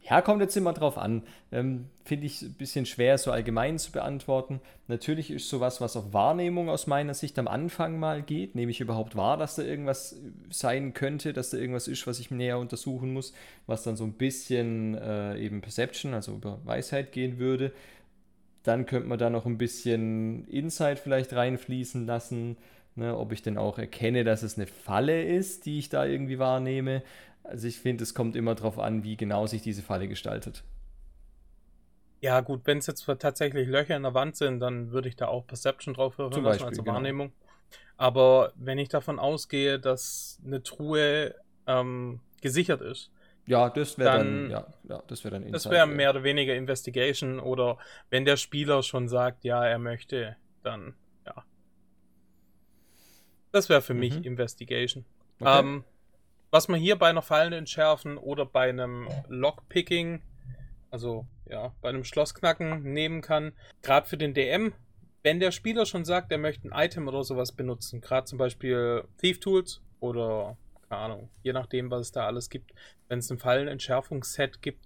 Speaker 1: Ja, kommt jetzt immer drauf an. Ähm, Finde ich ein bisschen schwer, so allgemein zu beantworten. Natürlich ist sowas, was auf Wahrnehmung aus meiner Sicht am Anfang mal geht. Nehme ich überhaupt wahr, dass da irgendwas sein könnte, dass da irgendwas ist, was ich näher untersuchen muss, was dann so ein bisschen äh, eben Perception, also über Weisheit gehen würde. Dann könnte man da noch ein bisschen Insight vielleicht reinfließen lassen. Ne, ob ich denn auch erkenne, dass es eine Falle ist, die ich da irgendwie wahrnehme. Also ich finde, es kommt immer darauf an, wie genau sich diese Falle gestaltet.
Speaker 2: Ja, gut, wenn es jetzt tatsächlich Löcher in der Wand sind, dann würde ich da auch Perception drauf hören
Speaker 1: Zum Beispiel,
Speaker 2: also Wahrnehmung. Genau. Aber wenn ich davon ausgehe, dass eine Truhe ähm, gesichert ist,
Speaker 1: ja, das wäre dann, dann, ja, ja, das wäre dann
Speaker 2: Insight, Das wäre mehr oder weniger Investigation oder wenn der Spieler schon sagt, ja, er möchte, dann ja. Das wäre für mhm. mich Investigation. Okay. Ähm, was man hier bei einer Fallenentschärfen oder bei einem Lockpicking, also ja, bei einem Schlossknacken nehmen kann, gerade für den DM, wenn der Spieler schon sagt, er möchte ein Item oder sowas benutzen, gerade zum Beispiel Thief Tools oder keine Ahnung, je nachdem, was es da alles gibt, wenn es ein Fallenentschärfungsset gibt,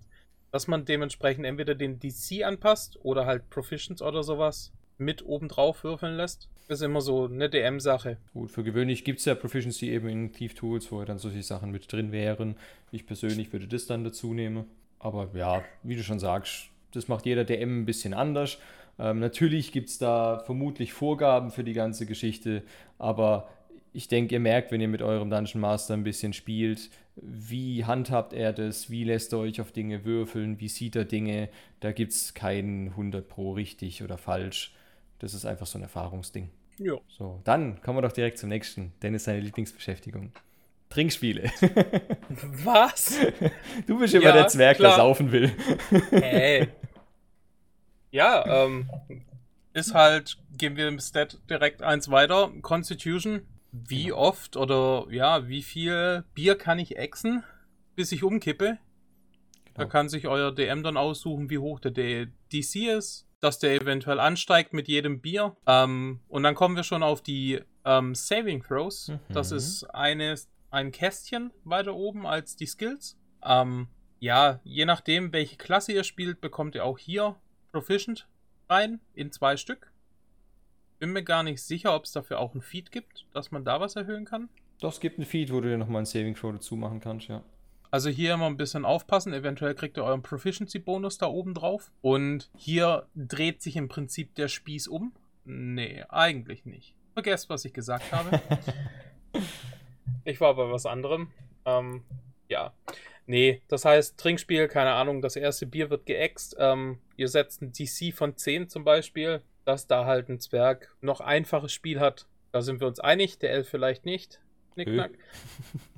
Speaker 2: dass man dementsprechend entweder den DC anpasst oder halt Proficients oder sowas mit oben drauf würfeln lässt. Ist immer so eine DM-Sache.
Speaker 1: Gut, für gewöhnlich gibt es ja Proficiency eben in Thief Tools, wo dann solche Sachen mit drin wären. Ich persönlich würde das dann dazu nehmen. Aber ja, wie du schon sagst, das macht jeder DM ein bisschen anders. Ähm, natürlich gibt es da vermutlich Vorgaben für die ganze Geschichte, aber ich denke, ihr merkt, wenn ihr mit eurem Dungeon Master ein bisschen spielt, wie handhabt er das, wie lässt er euch auf Dinge würfeln, wie sieht er Dinge. Da gibt es kein 100 Pro richtig oder falsch. Das ist einfach so ein Erfahrungsding.
Speaker 2: Ja.
Speaker 1: So, dann kommen wir doch direkt zum nächsten. Dennis seine Lieblingsbeschäftigung. Trinkspiele.
Speaker 2: Was?
Speaker 1: Du bist immer ja, der Zwerg, klar. der saufen will.
Speaker 2: Hey. Ja, ähm, ist halt, gehen wir im Stat direkt eins weiter. Constitution. Wie genau. oft oder ja, wie viel Bier kann ich exen, bis ich umkippe? Genau. Da kann sich euer DM dann aussuchen, wie hoch der DC ist dass der eventuell ansteigt mit jedem Bier. Ähm, und dann kommen wir schon auf die ähm, Saving Throws. Mhm. Das ist eine, ein Kästchen weiter oben als die Skills. Ähm, ja, je nachdem, welche Klasse ihr spielt, bekommt ihr auch hier Proficient rein in zwei Stück. Bin mir gar nicht sicher, ob es dafür auch ein Feed gibt, dass man da was erhöhen kann.
Speaker 1: Doch, es gibt ein Feed, wo du dir nochmal ein Saving Throw dazu machen kannst, ja.
Speaker 2: Also hier immer ein bisschen aufpassen, eventuell kriegt ihr euren Proficiency-Bonus da oben drauf. Und hier dreht sich im Prinzip der Spieß um. Nee, eigentlich nicht. Vergesst, was ich gesagt habe. ich war bei was anderem. Ähm, ja. Nee, das heißt, Trinkspiel, keine Ahnung, das erste Bier wird geäxt. Ähm, ihr setzt ein DC von 10 zum Beispiel, dass da halt ein Zwerg noch einfaches Spiel hat. Da sind wir uns einig, der Elf vielleicht nicht. Knickknack.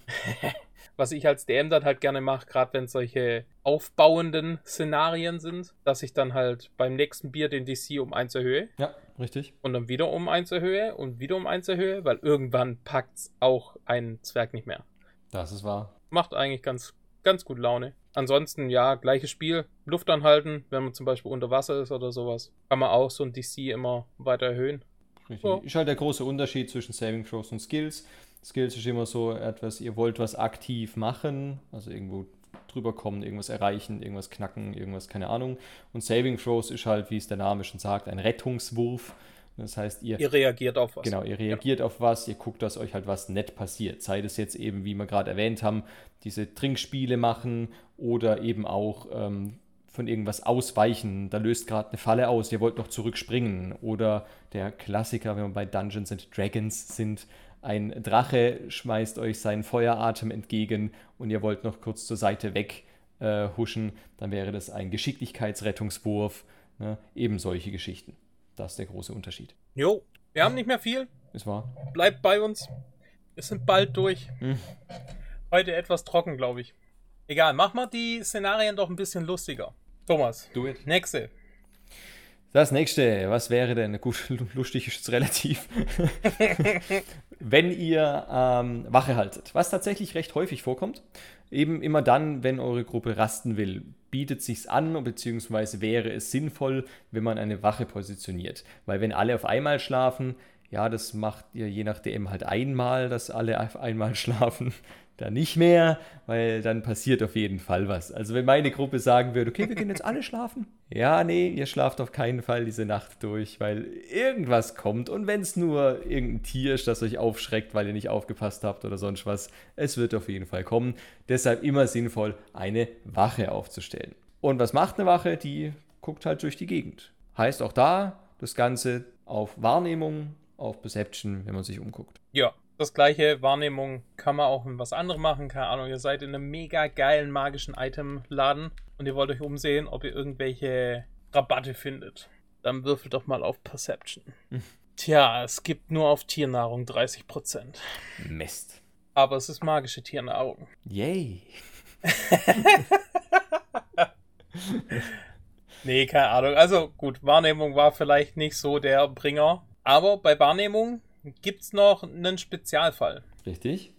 Speaker 2: was ich als DM dann halt gerne mache, gerade wenn solche aufbauenden Szenarien sind, dass ich dann halt beim nächsten Bier den DC um 1 erhöhe.
Speaker 1: Ja, richtig.
Speaker 2: Und dann wieder um 1 erhöhe und wieder um 1 erhöhe, weil irgendwann packt auch ein Zwerg nicht mehr.
Speaker 1: Das ist wahr.
Speaker 2: Macht eigentlich ganz, ganz gut Laune. ansonsten, ja, gleiches Spiel. Luft anhalten, wenn man zum Beispiel unter Wasser ist oder sowas. Kann man auch so ein DC immer weiter erhöhen.
Speaker 1: Richtig. So. Ist halt der große Unterschied zwischen Saving Throws und Skills. Skills ist immer so etwas, ihr wollt was aktiv machen, also irgendwo drüber kommen, irgendwas erreichen, irgendwas knacken, irgendwas, keine Ahnung. Und Saving Throws ist halt, wie es der Name schon sagt, ein Rettungswurf. Das heißt, ihr,
Speaker 2: ihr reagiert auf was.
Speaker 1: Genau, ihr reagiert ja. auf was, ihr guckt, dass euch halt was nett passiert. Sei das jetzt eben, wie wir gerade erwähnt haben, diese Trinkspiele machen oder eben auch ähm, von irgendwas ausweichen. Da löst gerade eine Falle aus, ihr wollt noch zurückspringen. Oder der Klassiker, wenn wir bei Dungeons and Dragons sind, ein Drache schmeißt euch seinen Feueratem entgegen und ihr wollt noch kurz zur Seite weg äh, huschen, dann wäre das ein Geschicklichkeitsrettungswurf. Ne? Eben solche Geschichten. Das ist der große Unterschied.
Speaker 2: Jo, wir haben nicht mehr viel.
Speaker 1: Ist wahr.
Speaker 2: Bleibt bei uns. Wir sind bald durch. Hm. Heute etwas trocken, glaube ich. Egal, mach mal die Szenarien doch ein bisschen lustiger. Thomas.
Speaker 1: Do it.
Speaker 2: Nächste.
Speaker 1: Das nächste, was wäre denn? Gut, lustig ist es relativ. wenn ihr ähm, Wache haltet, was tatsächlich recht häufig vorkommt, eben immer dann, wenn eure Gruppe rasten will, bietet sich's an, beziehungsweise wäre es sinnvoll, wenn man eine Wache positioniert. Weil wenn alle auf einmal schlafen, ja, das macht ihr je nach DM halt einmal, dass alle auf einmal schlafen dann nicht mehr, weil dann passiert auf jeden Fall was. Also wenn meine Gruppe sagen würde, okay, wir gehen jetzt alle schlafen. Ja, nee, ihr schlaft auf keinen Fall diese Nacht durch, weil irgendwas kommt. Und wenn es nur irgendein Tier ist, das euch aufschreckt, weil ihr nicht aufgepasst habt oder sonst was, es wird auf jeden Fall kommen. Deshalb immer sinnvoll, eine Wache aufzustellen. Und was macht eine Wache? Die guckt halt durch die Gegend. Heißt auch da das Ganze auf Wahrnehmung, auf Perception, wenn man sich umguckt.
Speaker 2: Ja, das gleiche Wahrnehmung kann man auch in was anderem machen. Keine Ahnung, ihr seid in einem mega geilen magischen Itemladen und ihr wollt euch umsehen, ob ihr irgendwelche Rabatte findet. Dann würfelt doch mal auf Perception. Hm. Tja, es gibt nur auf Tiernahrung 30%.
Speaker 1: Mist.
Speaker 2: Aber es ist magische Tiernahrung.
Speaker 1: Yay.
Speaker 2: nee, keine Ahnung. Also gut, Wahrnehmung war vielleicht nicht so der Bringer. Aber bei Wahrnehmung gibt es noch einen Spezialfall.
Speaker 1: Richtig.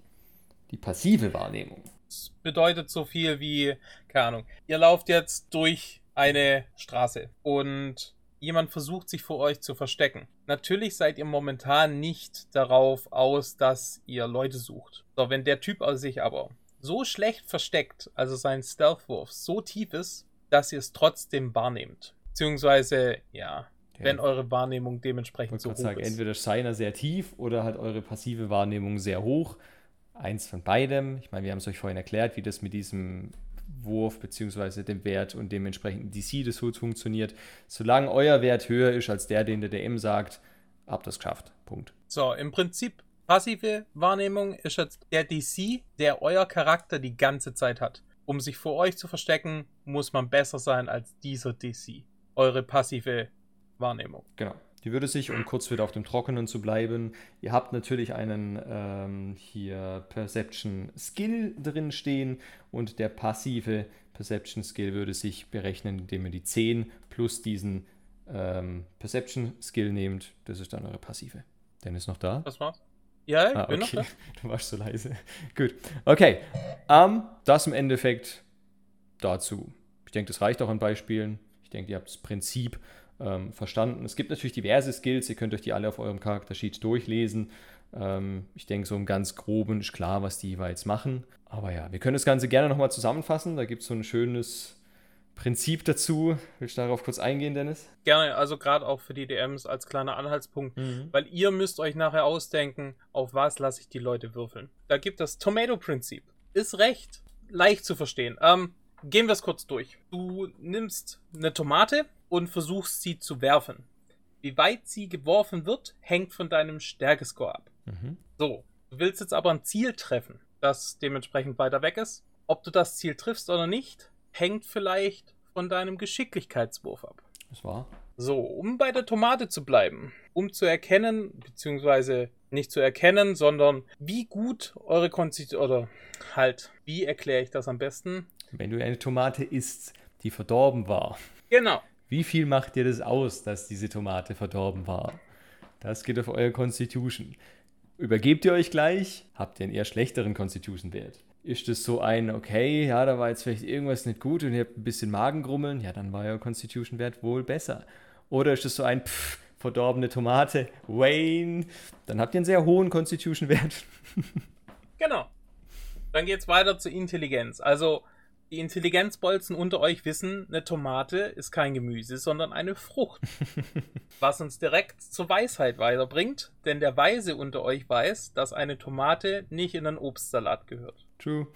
Speaker 1: Die passive Wahrnehmung.
Speaker 2: Das bedeutet so viel wie, keine Ahnung, ihr lauft jetzt durch eine Straße und jemand versucht sich vor euch zu verstecken. Natürlich seid ihr momentan nicht darauf aus, dass ihr Leute sucht. So, wenn der Typ aus sich aber so schlecht versteckt, also sein Stealth-Wurf so tief ist, dass ihr es trotzdem wahrnehmt. Beziehungsweise, ja, Okay. Wenn eure Wahrnehmung dementsprechend so hoch
Speaker 1: sagen, ist. Entweder seiner sehr tief oder halt eure passive Wahrnehmung sehr hoch. Eins von beidem. Ich meine, wir haben es euch vorhin erklärt, wie das mit diesem Wurf bzw. dem Wert und dementsprechend DC des Hoods funktioniert. Solange euer Wert höher ist als der, den der DM sagt, habt ihr es geschafft. Punkt.
Speaker 2: So, im Prinzip passive Wahrnehmung ist jetzt der DC, der euer Charakter die ganze Zeit hat. Um sich vor euch zu verstecken, muss man besser sein als dieser DC. Eure passive Wahrnehmung.
Speaker 1: Genau. Die würde sich, um kurz wieder auf dem Trockenen zu bleiben, ihr habt natürlich einen ähm, hier Perception Skill drin stehen und der passive Perception Skill würde sich berechnen, indem ihr die 10 plus diesen ähm, Perception Skill nehmt. Das ist dann eure passive. Dennis noch da?
Speaker 2: Was war's? Ja,
Speaker 1: ich ah, bin okay. noch da. Du warst so leise. Gut. Okay. Um, das im Endeffekt dazu. Ich denke, das reicht auch an Beispielen. Ich denke, ihr habt das Prinzip ähm, verstanden. Es gibt natürlich diverse Skills, ihr könnt euch die alle auf eurem Charaktersheet durchlesen. Ähm, ich denke, so im ganz groben ist klar, was die jeweils machen. Aber ja, wir können das Ganze gerne nochmal zusammenfassen. Da gibt es so ein schönes Prinzip dazu. Willst du darauf kurz eingehen, Dennis?
Speaker 2: Gerne, also gerade auch für die DMs als kleiner Anhaltspunkt, mhm. weil ihr müsst euch nachher ausdenken, auf was lasse ich die Leute würfeln. Da gibt das Tomato-Prinzip. Ist recht leicht zu verstehen. Ähm, gehen wir es kurz durch. Du nimmst eine Tomate, und versuchst sie zu werfen. Wie weit sie geworfen wird, hängt von deinem Stärkescore ab. Mhm. So, du willst jetzt aber ein Ziel treffen, das dementsprechend weiter weg ist. Ob du das Ziel triffst oder nicht, hängt vielleicht von deinem Geschicklichkeitswurf ab.
Speaker 1: Das war.
Speaker 2: So, um bei der Tomate zu bleiben, um zu erkennen, beziehungsweise nicht zu erkennen, sondern wie gut eure Konstitution, oder halt, wie erkläre ich das am besten?
Speaker 1: Wenn du eine Tomate isst, die verdorben war.
Speaker 2: Genau.
Speaker 1: Wie viel macht dir das aus, dass diese Tomate verdorben war? Das geht auf euer Constitution. Übergebt ihr euch gleich, habt ihr einen eher schlechteren Constitution-Wert. Ist das so ein, okay, ja, da war jetzt vielleicht irgendwas nicht gut und ihr habt ein bisschen Magengrummeln, ja, dann war euer Constitution-Wert wohl besser. Oder ist das so ein, pff, verdorbene Tomate, Wayne, dann habt ihr einen sehr hohen Constitution-Wert.
Speaker 2: genau. Dann geht's weiter zur Intelligenz. Also, die Intelligenzbolzen unter euch wissen, eine Tomate ist kein Gemüse, sondern eine Frucht. Was uns direkt zur Weisheit weiterbringt, denn der Weise unter euch weiß, dass eine Tomate nicht in einen Obstsalat gehört.
Speaker 1: True.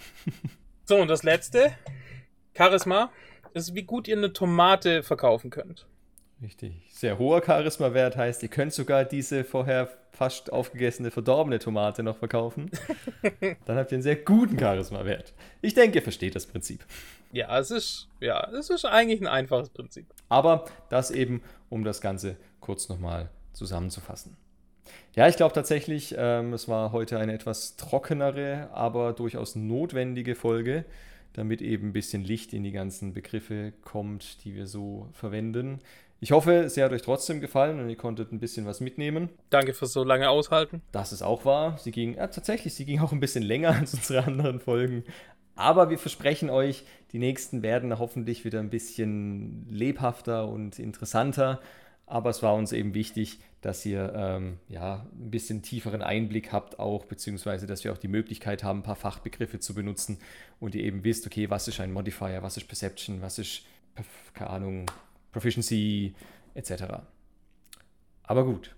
Speaker 2: so, und das letzte, Charisma, ist, wie gut ihr eine Tomate verkaufen könnt.
Speaker 1: Richtig. Sehr hoher Charisma-Wert heißt, ihr könnt sogar diese vorher fast aufgegessene, verdorbene Tomate noch verkaufen. Dann habt ihr einen sehr guten Charisma-Wert. Ich denke, ihr versteht das Prinzip.
Speaker 2: Ja, es ist, ja, es ist eigentlich ein einfaches Prinzip.
Speaker 1: Aber das eben, um das Ganze kurz nochmal zusammenzufassen. Ja, ich glaube tatsächlich, ähm, es war heute eine etwas trockenere, aber durchaus notwendige Folge, damit eben ein bisschen Licht in die ganzen Begriffe kommt, die wir so verwenden. Ich hoffe, es hat euch trotzdem gefallen und ihr konntet ein bisschen was mitnehmen.
Speaker 2: Danke fürs so lange aushalten.
Speaker 1: Das ist auch wahr. Sie ging, ja, tatsächlich, sie ging auch ein bisschen länger als unsere anderen Folgen. Aber wir versprechen euch, die nächsten werden hoffentlich wieder ein bisschen lebhafter und interessanter. Aber es war uns eben wichtig, dass ihr ähm, ja, ein bisschen tieferen Einblick habt, auch beziehungsweise dass wir auch die Möglichkeit haben, ein paar Fachbegriffe zu benutzen und ihr eben wisst, okay, was ist ein Modifier, was ist Perception, was ist, keine Ahnung, Proficiency etc. Aber gut,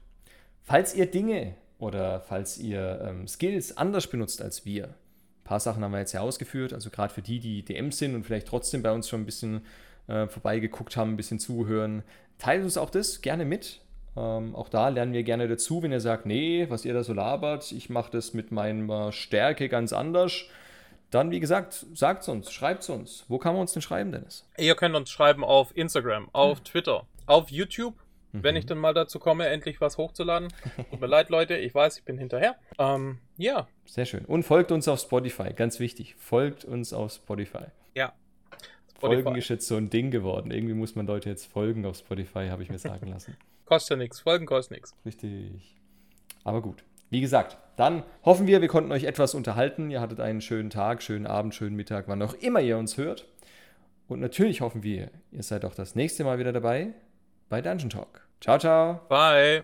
Speaker 1: falls ihr Dinge oder falls ihr ähm, Skills anders benutzt als wir, ein paar Sachen haben wir jetzt ja ausgeführt, also gerade für die, die DMs sind und vielleicht trotzdem bei uns schon ein bisschen äh, vorbeigeguckt haben, ein bisschen zuhören, teilt uns auch das gerne mit. Ähm, auch da lernen wir gerne dazu, wenn ihr sagt, nee, was ihr da so labert, ich mache das mit meiner Stärke ganz anders dann, wie gesagt, sagt es uns, schreibt es uns. Wo kann man uns denn schreiben, Dennis?
Speaker 2: Ihr könnt uns schreiben auf Instagram, auf hm. Twitter, auf YouTube, mhm. wenn ich dann mal dazu komme, endlich was hochzuladen. Tut mir leid, Leute, ich weiß, ich bin hinterher. Ähm, ja.
Speaker 1: Sehr schön. Und folgt uns auf Spotify, ganz wichtig. Folgt uns auf Spotify.
Speaker 2: Ja.
Speaker 1: Spotify. Folgen ist jetzt so ein Ding geworden. Irgendwie muss man Leute jetzt folgen auf Spotify, habe ich mir sagen lassen.
Speaker 2: kostet ja nichts. Folgen kostet nichts.
Speaker 1: Richtig. Aber gut. Wie gesagt, dann hoffen wir, wir konnten euch etwas unterhalten. Ihr hattet einen schönen Tag, schönen Abend, schönen Mittag, wann auch immer ihr uns hört. Und natürlich hoffen wir, ihr seid auch das nächste Mal wieder dabei bei Dungeon Talk. Ciao, ciao.
Speaker 2: Bye.